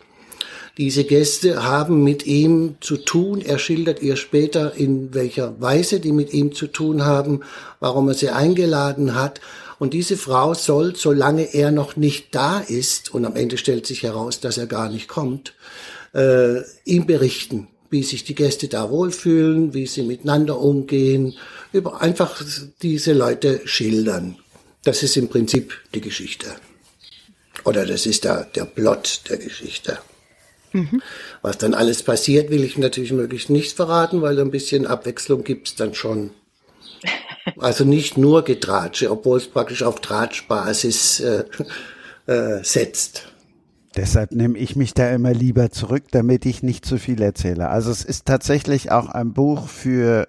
Diese Gäste haben mit ihm zu tun. Er schildert ihr später, in welcher Weise die mit ihm zu tun haben, warum er sie eingeladen hat. Und diese Frau soll, solange er noch nicht da ist, und am Ende stellt sich heraus, dass er gar nicht kommt, äh, ihm berichten, wie sich die Gäste da wohlfühlen, wie sie miteinander umgehen, über einfach diese Leute schildern. Das ist im Prinzip die Geschichte. Oder das ist der, der Plot der Geschichte. Was dann alles passiert, will ich natürlich möglichst nicht verraten, weil ein bisschen Abwechslung gibt's dann schon. Also nicht nur Getratsche, obwohl es praktisch auf Tratschbasis äh, äh, setzt. Deshalb nehme ich mich da immer lieber zurück, damit ich nicht zu viel erzähle. Also es ist tatsächlich auch ein Buch für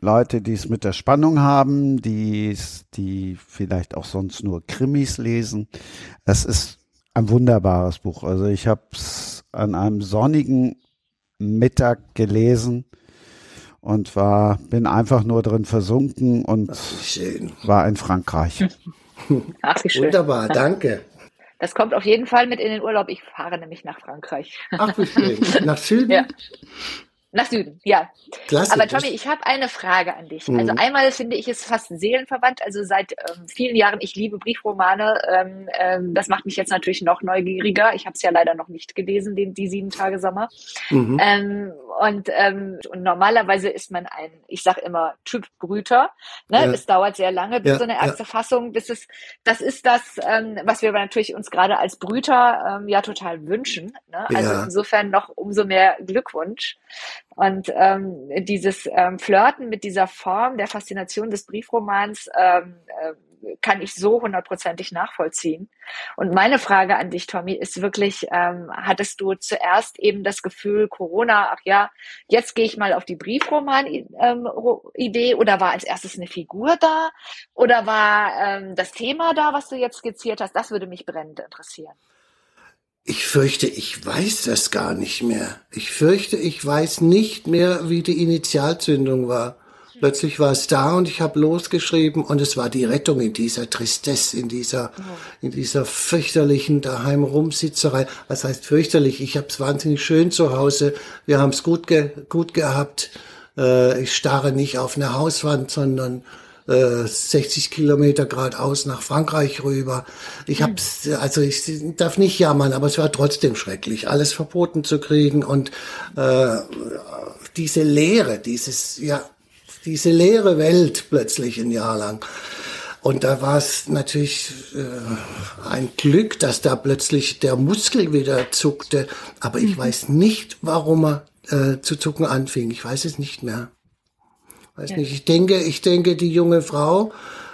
Leute, die es mit der Spannung haben, die die vielleicht auch sonst nur Krimis lesen. Es ist ein wunderbares Buch. Also ich habe es an einem sonnigen Mittag gelesen und war, bin einfach nur drin versunken und Schön. war in Frankreich. [LAUGHS] Ach, wie schön. Wunderbar, danke. Das kommt auf jeden Fall mit in den Urlaub. Ich fahre nämlich nach Frankreich. Ach, wie schön. Nach Süden? Ja. Nach Süden, ja. Klasse. Aber Tommy, ich habe eine Frage an dich. Mhm. Also einmal finde ich es fast seelenverwandt. Also seit ähm, vielen Jahren, ich liebe Briefromane. Ähm, ähm, das macht mich jetzt natürlich noch neugieriger. Ich habe es ja leider noch nicht gelesen, den, die sieben Tage Sommer. Mhm. Und, ähm, und normalerweise ist man ein, ich sag immer, Typ Brüter. Ne? Ja. Es dauert sehr lange bis Ja, so eine ja. erste Fassung, bis es, das ist das, ähm, was wir aber natürlich uns gerade als Brüter ähm, ja total wünschen. Ne? Also Ja. insofern noch umso mehr Glückwunsch. Und ähm, dieses ähm, Flirten mit dieser Form der Faszination des Briefromans ähm, äh, kann ich so hundertprozentig nachvollziehen. Und meine Frage an dich, Tommy, ist wirklich, ähm, hattest du zuerst eben das Gefühl, Corona, ach ja, jetzt gehe ich mal auf die Briefroman-Idee oder war als erstes eine Figur da oder war ähm, das Thema da, was du jetzt skizziert hast? Das würde mich brennend interessieren. Ich fürchte, ich weiß das gar nicht mehr. Ich fürchte, ich weiß nicht mehr, wie die Initialzündung war. Plötzlich war es da und ich habe losgeschrieben und es war die Rettung in dieser Tristesse, in dieser, in dieser fürchterlichen daheim Rumsitzerei. Was heißt fürchterlich? Ich habe es wahnsinnig schön zu Hause. Wir haben es gut, ge gut gehabt. Äh, ich starre nicht auf eine Hauswand, sondern äh, 60 Kilometer geradeaus nach Frankreich rüber. Ich hab's, also ich darf nicht jammern, aber es war trotzdem schrecklich, alles verboten zu kriegen und äh, diese Leere, dieses, ja, diese leere Welt plötzlich ein Jahr lang. Und da war es natürlich äh, ein Glück, dass da plötzlich der Muskel wieder zuckte. Aber ich weiß nicht, warum er äh, zu zucken anfing. Ich weiß es nicht mehr. Weiß nicht. Ich denke, ich denke, die junge Frau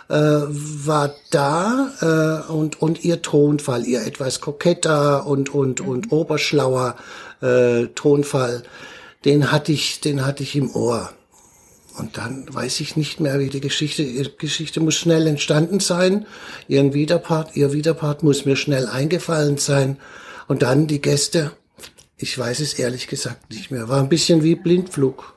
äh, war da äh, und und ihr Tonfall, ihr etwas koketter und und und oberschlauer äh, Tonfall, den hatte ich, den hatte ich im Ohr. Und dann weiß ich nicht mehr, wie die Geschichte, ihre Geschichte muss schnell entstanden sein. Ihren Widerpart, ihr Widerpart muss mir schnell eingefallen sein. Und dann die Gäste. Ich weiß es ehrlich gesagt nicht mehr. War ein bisschen wie Blindflug.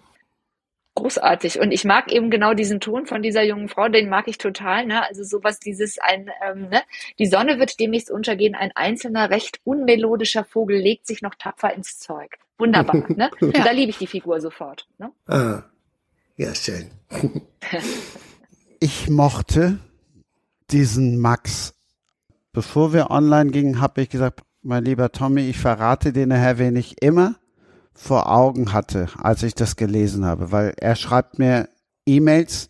Großartig. Und ich mag eben genau diesen Ton von dieser jungen Frau, den mag ich total. Ne? Also sowas, dieses ein, ähm, ne? die Sonne wird demnächst untergehen, ein einzelner, recht unmelodischer Vogel legt sich noch tapfer ins Zeug. Wunderbar, ne? [LAUGHS] Ja. Da liebe ich die Figur sofort. Ne? Ah, ja, schön. Ich mochte diesen Max. Bevor wir online gingen, habe ich gesagt, mein lieber Tommy, ich verrate dir nachher, wen ich immer vor Augen hatte, als ich das gelesen habe, weil er schreibt mir E-Mails,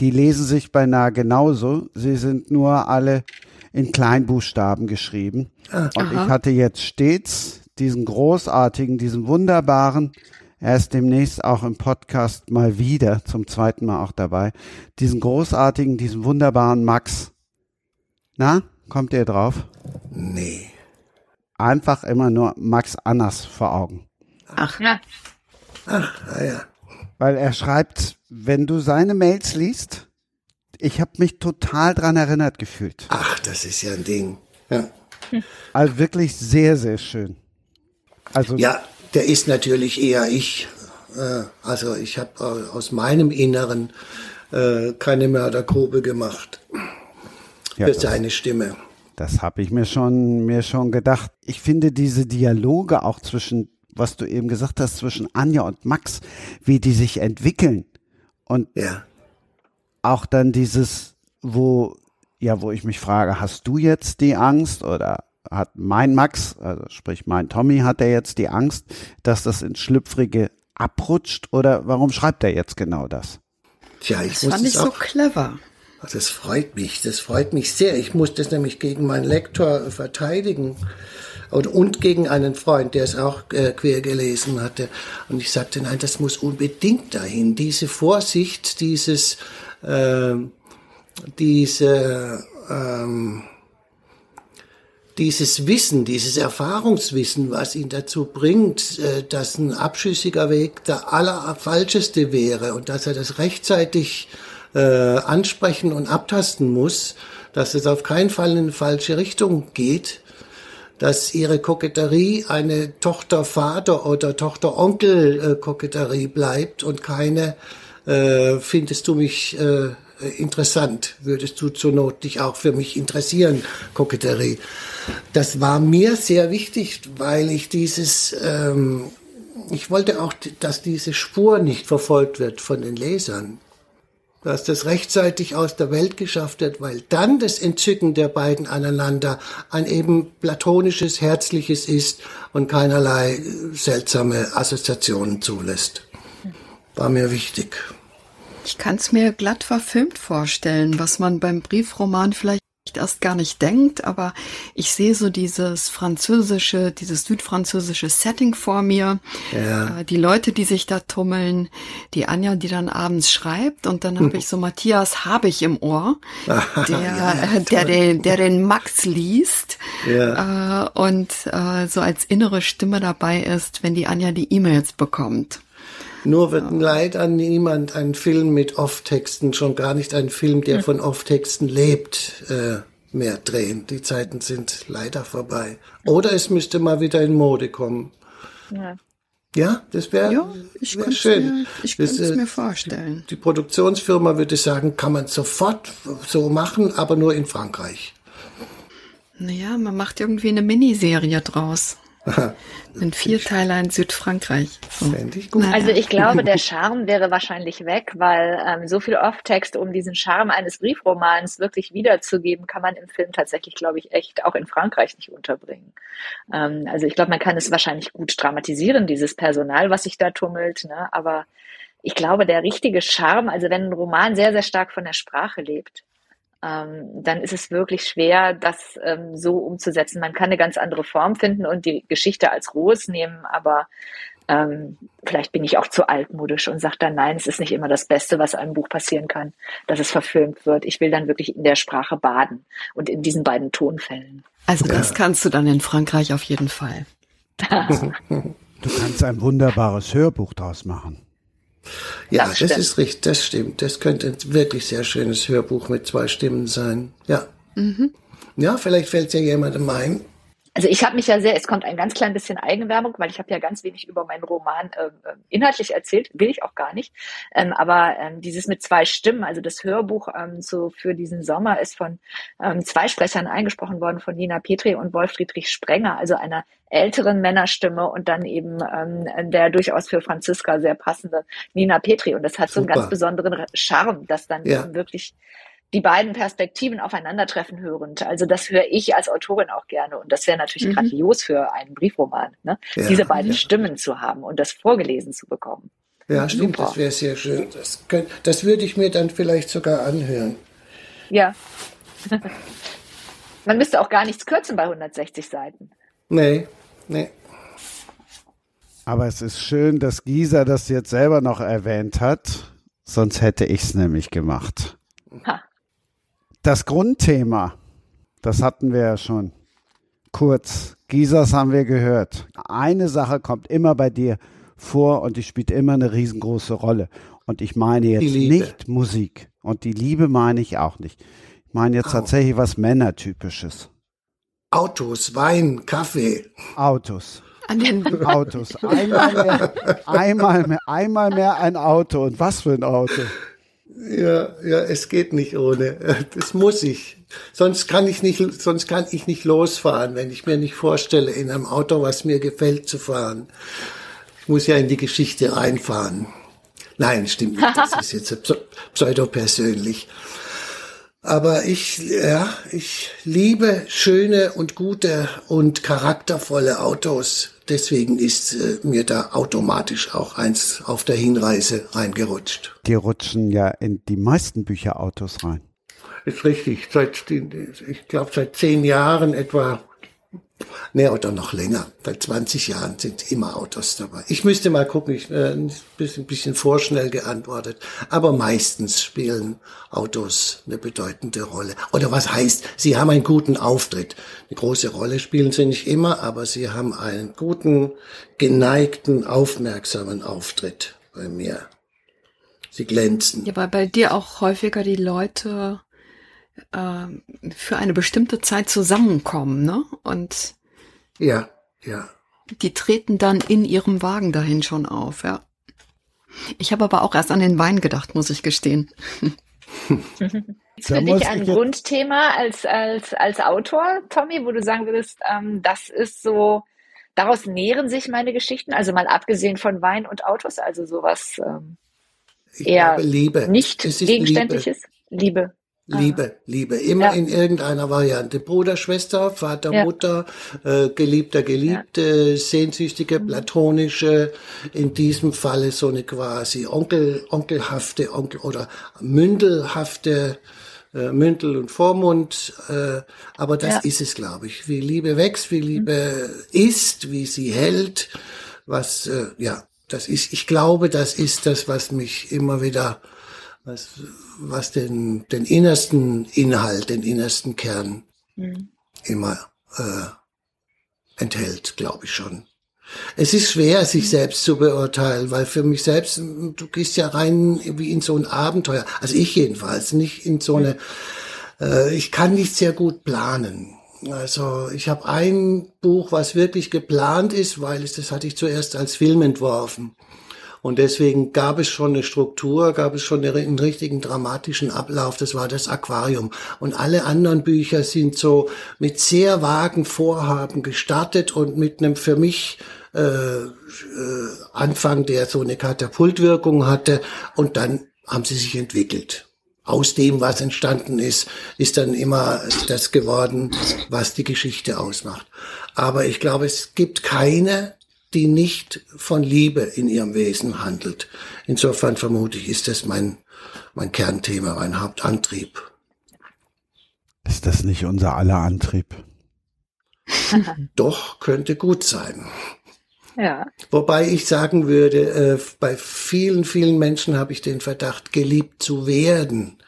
die lesen sich beinahe genauso. Sie sind nur alle in Kleinbuchstaben geschrieben. Und ich hatte jetzt stets diesen großartigen, diesen wunderbaren, er ist demnächst auch im Podcast mal wieder, zum zweiten Mal auch dabei, diesen großartigen, diesen wunderbaren Max. Na, kommt ihr drauf? Nee. Einfach immer nur Max Annas vor Augen. Ach, Ja. Ah ja. Weil er schreibt, wenn du seine Mails liest, ich habe mich total dran erinnert gefühlt. Ach, das ist ja ein Ding. Ja. Also wirklich sehr, sehr schön. Also Ja, der ist natürlich eher ich. Äh, Also ich habe aus meinem Inneren äh, keine Mördergrube gemacht ja, für seine Stimme. das habe ich mir schon, mir schon gedacht. Ich finde diese Dialoge auch zwischen, was du eben gesagt hast, zwischen Anja und Max, wie die sich entwickeln. Und Ja. auch dann dieses, wo, ja, wo ich mich frage, hast du jetzt die Angst oder hat mein Max, also sprich mein Tommy, hat er jetzt die Angst, dass das ins Schlüpfrige abrutscht oder warum schreibt er jetzt genau das? Tja, ich das fand ich so clever. Das freut mich, das freut mich sehr. Ich muss das nämlich gegen meinen Lektor verteidigen. und, und gegen einen Freund, der es auch äh, quer gelesen hatte. Und ich sagte, nein, das muss unbedingt dahin. Diese Vorsicht, dieses, äh, diese, ähm, dieses Wissen, dieses Erfahrungswissen, was ihn dazu bringt, äh, dass ein abschüssiger Weg der allerfalscheste wäre und dass er das rechtzeitig äh, ansprechen und abtasten muss, dass es auf keinen Fall in eine falsche Richtung geht, dass ihre Koketterie eine Tochter-Vater- oder Tochter-Onkel-Koketterie bleibt und keine, äh, findest du mich äh, interessant, würdest du zur Not dich auch für mich interessieren, Koketterie. Das war mir sehr wichtig, weil ich dieses, ähm, ich wollte auch, dass diese Spur nicht verfolgt wird von den Lesern dass das rechtzeitig aus der Welt geschafft wird, weil dann das Entzücken der beiden aneinander ein eben platonisches, herzliches ist und keinerlei seltsame Assoziationen zulässt. War mir wichtig. Ich kann es mir glatt verfilmt vorstellen, was man beim Briefroman vielleicht erst gar nicht denkt, aber ich sehe so dieses französische, dieses südfranzösische Setting vor mir. Ja. Äh, Die Leute, die sich da tummeln, die Anja, die dann abends schreibt und dann habe ich so Matthias Habich im Ohr, [LAUGHS] der, äh, der, den, der den Max liest Ja. äh, und äh, so als innere Stimme dabei ist, wenn die Anja die E-Mails bekommt. Nur wird leider niemand einen Film mit Off-Texten, schon gar nicht einen Film, der von Off-Texten lebt, äh, mehr drehen. Die Zeiten sind leider vorbei. Oder es müsste mal wieder in Mode kommen. Ja. Ja, das wäre Ja, wär schön. mir, ich könnte es äh, mir vorstellen. Die Produktionsfirma würde sagen, kann man sofort so machen, aber nur in Frankreich. Naja, man macht irgendwie eine Miniserie draus. [LAUGHS] Ein Vierteiler in Südfrankreich. So. Fände ich gut. Also ich glaube, der [LAUGHS] Charme wäre wahrscheinlich weg, weil ähm, so viel Off-Text, um diesen Charme eines Briefromans wirklich wiederzugeben, kann man im Film tatsächlich, glaube ich, echt auch in Frankreich nicht unterbringen. Ähm, also ich glaube, man kann es wahrscheinlich gut dramatisieren, dieses Personal, was sich da tummelt, ne? aber ich glaube, der richtige Charme, also wenn ein Roman sehr, sehr stark von der Sprache lebt, ähm, dann ist es wirklich schwer, das ähm, so umzusetzen. Man kann eine ganz andere Form finden und die Geschichte als Rohes nehmen, aber ähm, vielleicht bin ich auch zu altmodisch und sage dann, nein, es ist nicht immer das Beste, was einem Buch passieren kann, dass es verfilmt wird. Ich will dann wirklich in der Sprache baden und in diesen beiden Tonfällen. Also das kannst du dann in Frankreich auf jeden Fall. [LAUGHS] Du kannst ein wunderbares Hörbuch draus machen. Ja, Das das, ist richtig, das stimmt. Das könnte ein wirklich sehr schönes Hörbuch mit zwei Stimmen sein. Ja. Ja, vielleicht fällt ja jemandem ein. Also ich habe mich ja sehr, es kommt ein ganz klein bisschen Eigenwerbung, weil ich habe ja ganz wenig über meinen Roman ähm, inhaltlich erzählt, will ich auch gar nicht. Ähm, aber ähm, dieses mit zwei Stimmen, also das Hörbuch ähm, so für diesen Sommer ist von ähm, zwei Sprechern eingesprochen worden, von Nina Petri und Wolf Friedrich Sprenger, also einer älteren Männerstimme und dann eben ähm, der durchaus für Franziska sehr passende Nina Petri. Und das hat so einen Super. ganz besonderen Charme, dass dann Ja. wirklich die beiden Perspektiven aufeinandertreffen hörend. Also das höre ich als Autorin auch gerne. Und das wäre natürlich Mhm. grandios für einen Briefroman, ne? Ja. diese beiden Ja. Stimmen zu haben und das vorgelesen zu bekommen. Ja, stimmt, Super. das wäre sehr schön. Das, könnt, das würde ich mir dann vielleicht sogar anhören. Ja. [LAUGHS] Man müsste auch gar nichts kürzen bei 160 Seiten. Nee, nee. Aber es ist schön, dass Gisa das jetzt selber noch erwähnt hat. Sonst hätte ich es nämlich gemacht. Ha. Das Grundthema, das hatten wir ja schon kurz. Gisas haben wir gehört. Eine Sache kommt immer bei dir vor und die spielt immer eine riesengroße Rolle. Und ich meine jetzt nicht Musik. Und die Liebe meine ich auch nicht. Ich meine jetzt Au. tatsächlich was Männertypisches. Autos, Wein, Kaffee. Autos. An den Autos. Einmal mehr, einmal mehr, einmal mehr ein Auto. Und was für ein Auto? Ja, ja, es geht nicht ohne. [LAUGHS] Das muss ich. Sonst kann ich nicht, sonst kann ich nicht losfahren, wenn ich mir nicht vorstelle, in einem Auto, was mir gefällt, zu fahren. Ich muss ja in die Geschichte reinfahren. Nein, stimmt nicht. Das ist jetzt pse- pseudo-persönlich. Aber ich, ja, ich liebe schöne und gute und charaktervolle Autos. Deswegen ist äh, mir da automatisch auch eins auf der Hinreise reingerutscht. Die rutschen ja in die meisten Bücher Autos rein. Ist richtig. Seit, ich glaube, seit zehn Jahren etwa Nee, oder noch länger. Bei 20 Jahren sind immer Autos dabei. Ich müsste mal gucken, ich äh, ein bisschen, bisschen vorschnell geantwortet. Aber meistens spielen Autos eine bedeutende Rolle. Oder was heißt, sie haben einen guten Auftritt. Eine große Rolle spielen sie nicht immer, aber sie haben einen guten, geneigten, aufmerksamen Auftritt bei mir. Sie glänzen. Ja, weil bei dir auch häufiger die Leute äh, für eine bestimmte Zeit zusammenkommen, ne? Und Ja, ja. die treten dann in ihrem Wagen dahin schon auf, ja. Ich habe aber auch erst an den Wein gedacht, muss ich gestehen. Ist für dich ein Grundthema als, als, als Autor, Tommy, wo du sagen würdest, ähm, das ist so, daraus nähren sich meine Geschichten, also mal abgesehen von Wein und Autos, also sowas ähm, Ich eher glaube, Liebe. nicht gegenständliches. Liebe. Liebe, Liebe, immer Ja. in irgendeiner Variante. Bruder, Schwester, Vater, Ja. Mutter, äh, Geliebter, Geliebte, sehnsüchtige, Mhm. platonische, in diesem Falle so eine quasi Onkel, onkelhafte, Onkel oder mündelhafte, äh, Mündel und Vormund, äh, aber das Ja. ist es, glaube ich. Wie Liebe wächst, wie Liebe ist, wie sie hält, was, äh, ja, das ist, ich glaube, das ist das, was mich immer wieder was, was den, den innersten Inhalt, den innersten Kern Mhm. immer äh, enthält, glaube ich schon. Es ist schwer, sich selbst zu beurteilen, weil für mich selbst, du gehst ja rein wie in so ein Abenteuer. Also ich jedenfalls, nicht in so eine, äh, ich kann nicht sehr gut planen. Also ich habe ein Buch, was wirklich geplant ist, weil es, das hatte ich zuerst als Film entworfen. Und deswegen gab es schon eine Struktur, gab es schon einen richtigen dramatischen Ablauf. Das war das Aquarium. Und alle anderen Bücher sind so mit sehr vagen Vorhaben gestartet und mit einem für mich äh, äh, Anfang, der so eine Katapultwirkung hatte. Und dann haben sie sich entwickelt. Aus dem, was entstanden ist, ist dann immer das geworden, was die Geschichte ausmacht. Aber ich glaube, es gibt keine die nicht von Liebe in ihrem Wesen handelt. Insofern vermute ich, ist das mein, mein Kernthema, mein Hauptantrieb. Ist das nicht unser aller Antrieb? [LAUGHS] Doch, könnte gut sein. Ja. Wobei ich sagen würde, äh, bei vielen, vielen Menschen habe ich den Verdacht, geliebt zu werden,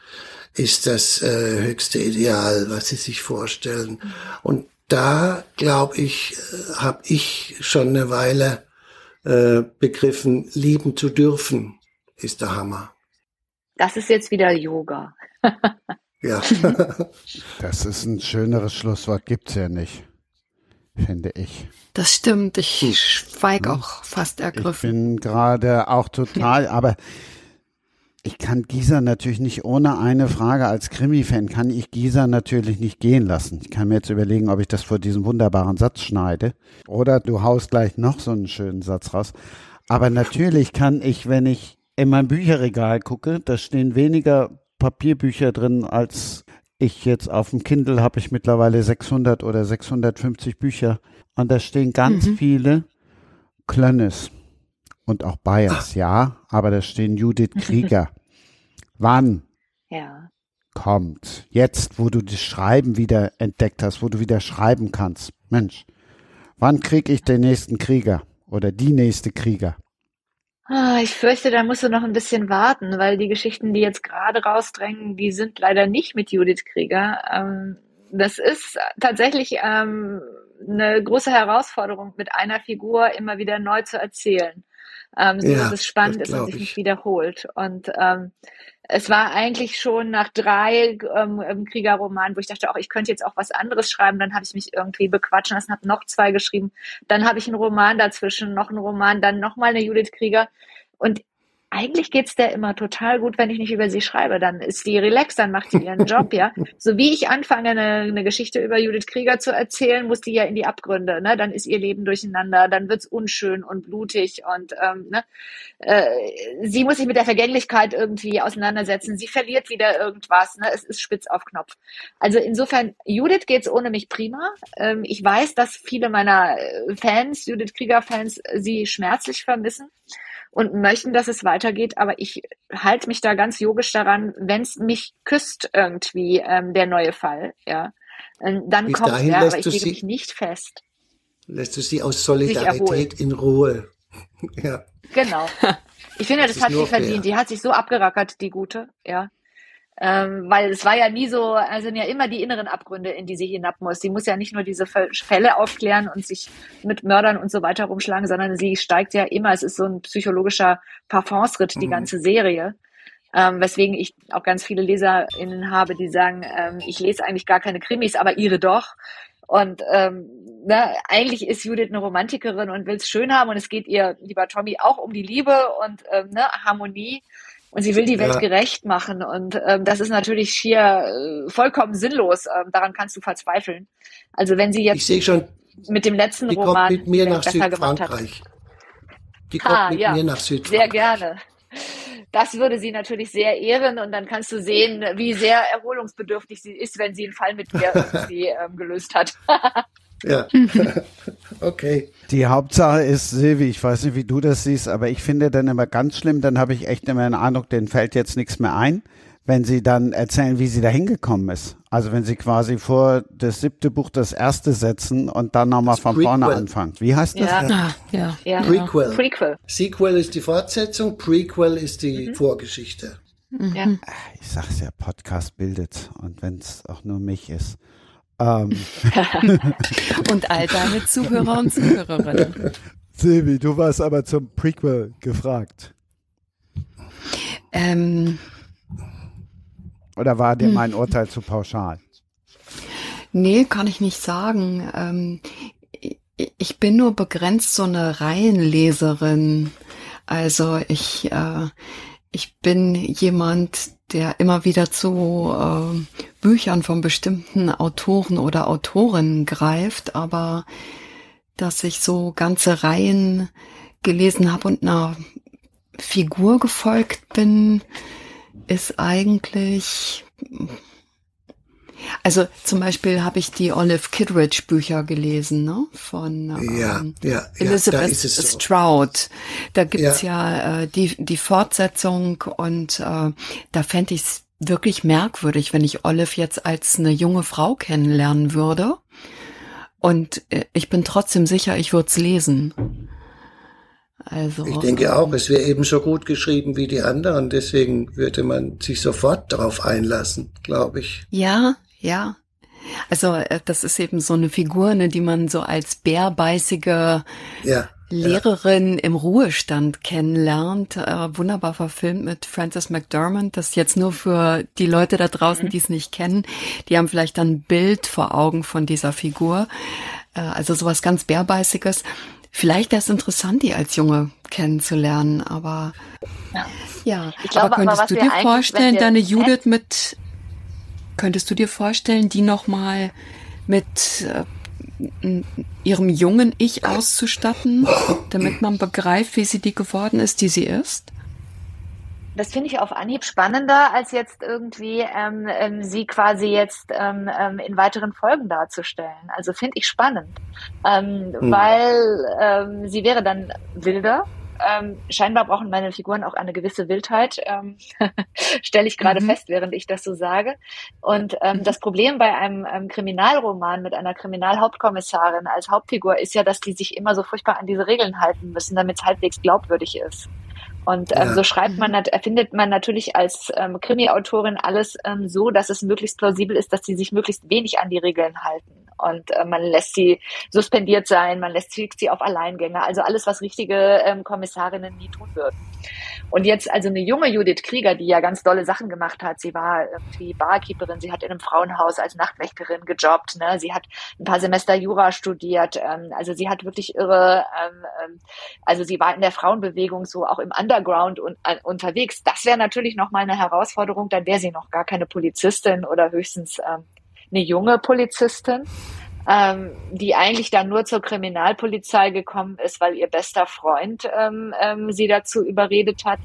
ist das äh, höchste Ideal, was sie sich vorstellen. Und da, glaube ich, äh, habe ich schon eine Weile äh, begriffen, lieben zu dürfen, ist der Hammer. Das ist jetzt wieder Yoga. Ja. [LAUGHS] Das ist ein schöneres Schlusswort, gibt's ja nicht, finde ich. Das stimmt, ich schweig Hm. auch fast Ich ergriffen. bin gerade auch total, aber ich kann Gisa natürlich nicht ohne eine Frage als Krimi-Fan, kann ich Gisa natürlich nicht gehen lassen. Ich kann mir jetzt überlegen, ob ich das vor diesem wunderbaren Satz schneide. Oder du haust gleich noch so einen schönen Satz raus. Aber natürlich kann ich, wenn ich in mein Bücherregal gucke, da stehen weniger Papierbücher drin, als ich jetzt auf dem Kindle habe ich mittlerweile 600 oder 650 Bücher. Und da stehen ganz Mhm. viele Klönnes und auch Bayers, [LAUGHS] ja, aber da stehen Judith Krieger. Wann Ja. kommt? Jetzt, wo du das Schreiben wieder entdeckt hast, wo du wieder schreiben kannst. Mensch, wann krieg ich den nächsten Krieger oder die nächste Krieger? Ah, Ich fürchte, da musst du noch ein bisschen warten, weil die Geschichten, die jetzt gerade rausdrängen, die sind leider nicht mit Judith Krieger. Ähm, Das ist tatsächlich ähm, eine große Herausforderung, mit einer Figur immer wieder neu zu erzählen, ähm, so Ja, dass es spannend das ist und sich ich. nicht wiederholt. Und es war eigentlich schon nach drei ähm, Kriegerromanen, wo ich dachte, auch ich könnte jetzt auch was anderes schreiben. Dann habe ich mich irgendwie bequatschen lassen, habe noch zwei geschrieben. Dann habe ich einen Roman dazwischen, noch einen Roman, dann nochmal eine Judith Krieger. Und eigentlich geht's der immer total gut, wenn ich nicht über sie schreibe. Dann ist die relaxed, dann macht sie ihren Job, ja. [LAUGHS] So wie ich anfange, eine, eine Geschichte über Judith Krieger zu erzählen, muss die ja in die Abgründe. Ne? Dann ist ihr Leben durcheinander, dann wird's unschön und blutig und ähm, ne? äh, sie muss sich mit der Vergänglichkeit irgendwie auseinandersetzen. Sie verliert wieder irgendwas. Ne? Es ist spitz auf Knopf. Also insofern, Judith geht's ohne mich prima. Ähm, ich weiß, dass viele meiner äh, Fans, Judith Krieger-Fans, sie schmerzlich vermissen und möchten, dass es weitergeht. Aber ich halte mich da ganz yogisch daran, wenn es mich küsst irgendwie, ähm, der neue Fall, ja, ähm, dann kommt dahin er, lässt aber ich lege mich nicht fest. Lässt du sie aus. Solidarität in Ruhe. [LAUGHS] Ja. Genau. Ich finde, Das das, hat sie nur fair. verdient. Die hat sich so abgerackert, die Gute, ja. Ähm, weil es war ja nie so, also sind ja immer die inneren Abgründe, in die sie hinab muss. Sie muss ja nicht nur diese Fäll- Fälle aufklären und sich mit Mördern und so weiter rumschlagen, sondern sie steigt ja immer. Es ist so ein psychologischer Parfumsritt, die Mhm. ganze Serie. Ähm, weswegen ich auch ganz viele LeserInnen habe, die sagen, ähm, ich lese eigentlich gar keine Krimis, aber ihre doch. Und ähm, ne, eigentlich ist Judith eine Romantikerin und will es schön haben und es geht ihr, lieber Tommy, auch um die Liebe und ähm, ne, Harmonie. Und sie will die Welt Ja. gerecht machen. Und ähm, das ist natürlich schier äh, vollkommen sinnlos. Ähm, daran kannst du verzweifeln. Also wenn sie Ich jetzt sehe schon, mit dem letzten die kommt Roman mit mir nach. Südfrankreich. Die Ha, kommt mit ja. mir nach Sehr Südfrankreich. gerne. Das würde sie natürlich sehr ehren und dann kannst du sehen, wie sehr erholungsbedürftig sie ist, wenn sie einen Fall mit dir [LAUGHS] irgendwie ähm, gelöst hat. [LAUGHS] Ja. [LAUGHS] okay. Die Hauptsache ist, Silvi, ich weiß nicht, wie du das siehst, aber ich finde dann immer ganz schlimm, dann habe ich echt immer den Eindruck, denen fällt jetzt nichts mehr ein, wenn sie dann erzählen, wie sie da hingekommen ist. Also wenn sie quasi vor das siebte Buch das erste setzen und dann nochmal von vorne Prequel. anfangen. Wie heißt das? Ja. Ja. Ja. Prequel. Prequel. Sequel ist die Fortsetzung, Prequel ist Mhm. die Vorgeschichte. Ja. Ich sag's ja, Podcast bildet und wenn es auch nur mich ist. Ähm, [LAUGHS] Und all deine Zuhörer und Zuhörerinnen. Silvi, du warst aber zum Prequel gefragt. Ähm, Oder war dir mein Urteil zu pauschal? nee, kann ich nicht sagen. Ähm, ich- ich bin nur begrenzt so eine Reihenleserin. Also ich, äh, ich bin jemand, der immer wieder zu äh, Büchern von bestimmten Autoren oder Autorinnen greift, aber dass ich so ganze Reihen gelesen habe und einer Figur gefolgt bin, ist eigentlich also zum Beispiel habe ich die Olive Kidridge Bücher gelesen, ne? Von Ja, ähm, ja, ja, Elizabeth da ist es so. Stroud. Da gibt's ja, äh, die, die Fortsetzung und äh, da fände ich es wirklich merkwürdig, wenn ich Olive jetzt als eine junge Frau kennenlernen würde. Und äh, ich bin trotzdem sicher, ich würde es lesen. Also Ich denke auch, es wäre ebenso gut geschrieben wie die anderen, deswegen würde man sich sofort darauf einlassen, glaube ich. Ja, ja. Also äh, das ist eben so eine Figur, ne, die man so als bärbeißige Ja. Lehrerin im Ruhestand kennenlernt. Äh, wunderbar verfilmt mit Frances McDermott. Das jetzt nur für die Leute da draußen, die es nicht kennen. Die haben vielleicht dann ein Bild vor Augen von dieser Figur. Äh, also sowas ganz bärbeißiges. Vielleicht wäre es interessant, die als Junge kennenzulernen, aber Ja. ja. Ich glaube aber aber, könntest was du dir vorstellen, deine Judith mit, könntest du dir vorstellen, die nochmal mit äh, ihrem jungen Ich auszustatten, damit man begreift, wie sie die geworden ist, die sie ist? Das finde ich auf Anhieb spannender, als jetzt irgendwie ähm, ähm, sie quasi jetzt ähm, ähm, in weiteren Folgen darzustellen. Also finde ich spannend, ähm, Hm. weil ähm, sie wäre dann wilder. Ähm, scheinbar brauchen meine Figuren auch eine gewisse Wildheit, ähm, [LAUGHS] stelle ich gerade Mhm. fest, während ich das so sage. Und ähm, das Problem bei einem ähm, Kriminalroman mit einer Kriminalhauptkommissarin als Hauptfigur ist ja, dass die sich immer so furchtbar an diese Regeln halten müssen, damit es halbwegs glaubwürdig ist. Und ähm, Ja. so schreibt man, erfindet man natürlich als ähm, Krimi-Autorin alles ähm, so, dass es möglichst plausibel ist, dass sie sich möglichst wenig an die Regeln halten. Und äh, man lässt sie suspendiert sein, man lässt sie auf Alleingänge. Also alles, was richtige ähm, Kommissarinnen nie tun würden. Und jetzt also eine junge Judith Krieger, die ja ganz dolle Sachen gemacht hat. Sie war irgendwie Barkeeperin, sie hat in einem Frauenhaus als Nachtwächterin gejobbt, ne? sie hat ein paar Semester Jura studiert. Ähm, also sie hat wirklich irre, ähm, ähm, also sie war in der Frauenbewegung so auch im Underground un äh, unterwegs. Das wäre natürlich nochmal eine Herausforderung, dann wäre sie noch gar keine Polizistin oder höchstens ähm, eine junge Polizistin ähm, die eigentlich dann nur zur Kriminalpolizei gekommen ist, weil ihr bester Freund ähm, ähm, sie dazu überredet hat,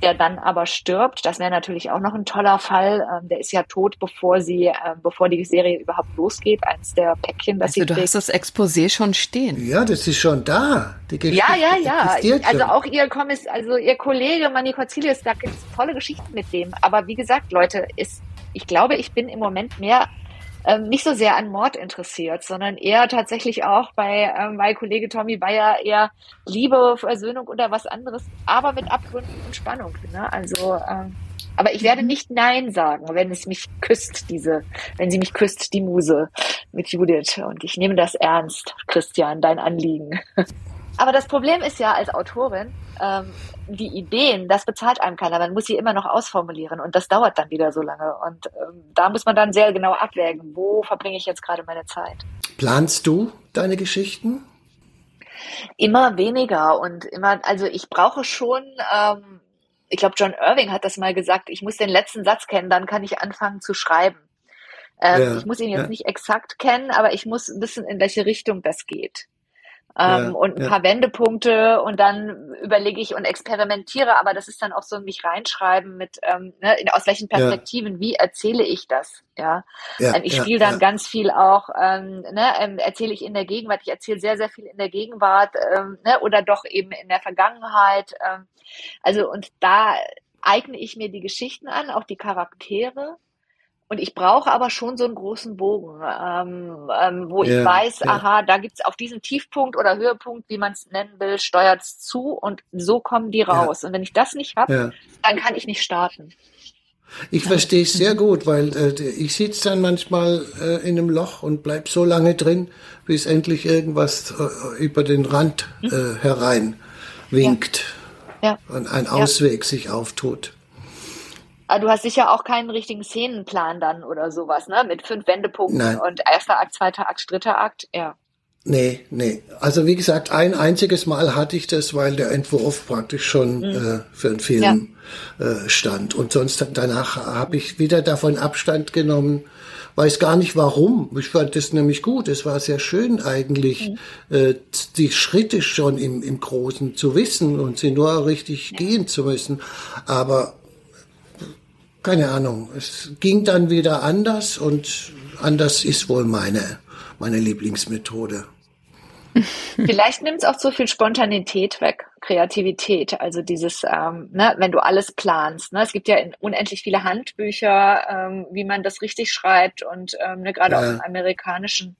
der dann aber stirbt. Das wäre natürlich auch noch ein toller Fall. Ähm, der ist ja tot, bevor sie, ähm, bevor die Serie überhaupt losgeht. Eins der Päckchen, das Also sie du trägt. hast das Exposé schon stehen. Ja, das ist schon da. Die Geschichte Ja, ja, ja. Also auch ihr Kommiss, also ihr Kollege Manny Corzilius, da gibt's tolle Geschichten mit dem. Aber wie gesagt, Leute, ist, ich glaube, ich bin im Moment mehr ähm, nicht so sehr an Mord interessiert, sondern eher tatsächlich auch bei ähm, mein Kollege Tommy Bayer eher Liebe, Versöhnung oder was anderes, aber mit Abgründen und Spannung. Ne? Also, ähm, aber ich werde nicht Nein sagen, wenn es mich küsst, diese, wenn sie mich küsst, die Muse mit Judith. Und ich nehme das ernst, Christian, dein Anliegen. [LAUGHS] Aber das Problem ist ja als Autorin, ähm, die Ideen, das bezahlt einem keiner. Man muss sie immer noch ausformulieren und das dauert dann wieder so lange. Und ähm, da muss man dann sehr genau abwägen, wo verbringe ich jetzt gerade meine Zeit. Planst du deine Geschichten? Immer weniger und immer, also ich brauche schon, ähm, ich glaube, John Irving hat das mal gesagt, ich muss den letzten Satz kennen, dann kann ich anfangen zu schreiben. Ähm, Ja, ich muss ihn jetzt ja. nicht exakt kennen, aber ich muss wissen, in welche Richtung das geht. Ähm, Ja, und ein ja. paar Wendepunkte und dann überlege ich und experimentiere, aber das ist dann auch so mich reinschreiben mit, ähm, ne, in, aus welchen Perspektiven, wie erzähle ich das, ja. Ja, Ähm, ich ja, spiele dann ja. ganz viel auch, ähm, ne, ähm, erzähle ich in der Gegenwart, ich erzähle sehr, sehr viel in der Gegenwart ähm, ne, oder doch eben in der Vergangenheit. Ähm, also und da eigne ich mir die Geschichten an, auch die Charaktere. Und ich brauche aber schon so einen großen Bogen, ähm, ähm, wo Ja, ich weiß, ja. aha, da gibt's auf diesen Tiefpunkt oder Höhepunkt, wie man es nennen will, steuert's zu und so kommen die raus. Und wenn ich das nicht habe, Ja. dann kann ich nicht starten. Ich verstehe es sehr gut, weil äh, ich sitze dann manchmal äh, in einem Loch und bleib so lange drin, bis endlich irgendwas äh, über den Rand äh, herein winkt Ja. und ein Ausweg sich auftut. Du hast sicher auch keinen richtigen Szenenplan dann oder sowas, ne? Mit fünf Wendepunkten Nein. und erster Akt, zweiter Akt, dritter Akt, ja. Nee, nee. Also wie gesagt, ein einziges Mal hatte ich das, weil der Entwurf praktisch schon äh, für einen Film äh, stand. Und sonst danach habe ich wieder davon Abstand genommen. Weiß gar nicht warum. Ich fand das nämlich gut. Es war sehr schön eigentlich, äh, die Schritte schon im, im Großen zu wissen und sie nur richtig gehen zu müssen. Aber keine Ahnung. Es ging dann wieder anders und anders ist wohl meine, meine Lieblingsmethode. [LAUGHS] Vielleicht nimmt es auch so viel Spontanität weg, Kreativität. Also dieses, ähm, ne, wenn du alles planst. Ne? Es gibt ja unendlich viele Handbücher, ähm, wie man das richtig schreibt und ähm, ne, gerade Ja. auch im amerikanischen.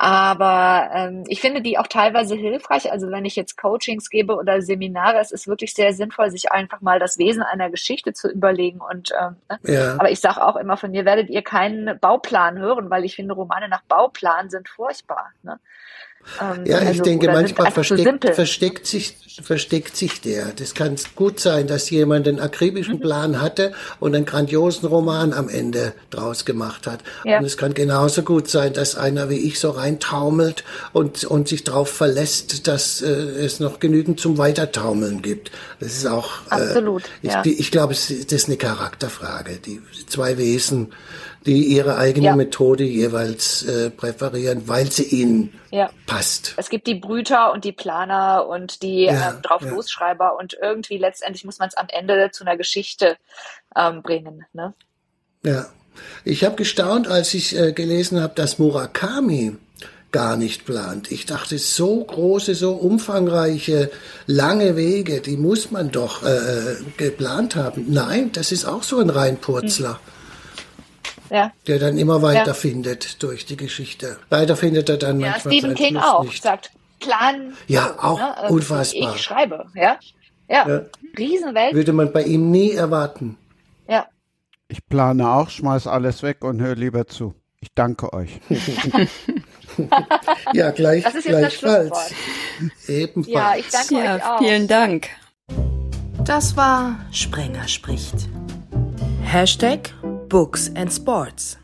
Aber ähm, ich finde die auch teilweise hilfreich. Also wenn ich jetzt Coachings gebe oder Seminare, es ist wirklich sehr sinnvoll, sich einfach mal das Wesen einer Geschichte zu überlegen. Und ähm, ne? Ja. aber ich sage auch immer von mir, werdet ihr keinen Bauplan hören, weil ich finde, Romane nach Bauplan sind furchtbar. Ne? Ähm, Ja, ich also, denke, oder sind manchmal versteckt, simpel. versteckt, sich, versteckt sich der. Das kann gut sein, dass jemand einen akribischen Mhm. Plan hatte und einen grandiosen Roman am Ende draus gemacht hat. Ja. Und es kann genauso gut sein, dass einer wie ich so reintaumelt und, und sich darauf verlässt, dass äh, es noch genügend zum Weitertaumeln gibt. Das ist auch... Absolut, Äh, ich, ja. ich glaube, das ist eine Charakterfrage. Die zwei Wesen, die ihre eigene Ja. Methode jeweils äh, präferieren, weil sie ihnen Ja. passt. Es gibt die Brüter und die Planer und die Ja, ähm, drauf. Losschreiber und irgendwie letztendlich muss man es am Ende zu einer Geschichte ähm, bringen. Ne? Ja, ich habe gestaunt, als ich äh, gelesen habe, dass Murakami gar nicht plant. Ich dachte, so große, so umfangreiche, lange Wege, die muss man doch äh, geplant haben. Nein, das ist auch so ein Reinpurzler, Ja. der dann immer weiterfindet durch die Geschichte. Leider findet er dann ja, manchmal Stephen seinen King Schluss auch nicht. sagt Plan. Ja, auch ähm, unfassbar. Ich schreibe, ja. Ja, Ja. Riesenwelt. Würde man bei ihm nie erwarten. Ja. Ich plane auch, schmeiß alles weg und höre lieber zu. Ich danke euch. [LAUGHS] Ja, gleich, Das ist jetzt das gleichfalls. Schlusswort. Ebenfalls. Ja, ich danke euch Ja, auch. vielen Dank. Das war Sprenger spricht. Hashtag Books and Sports.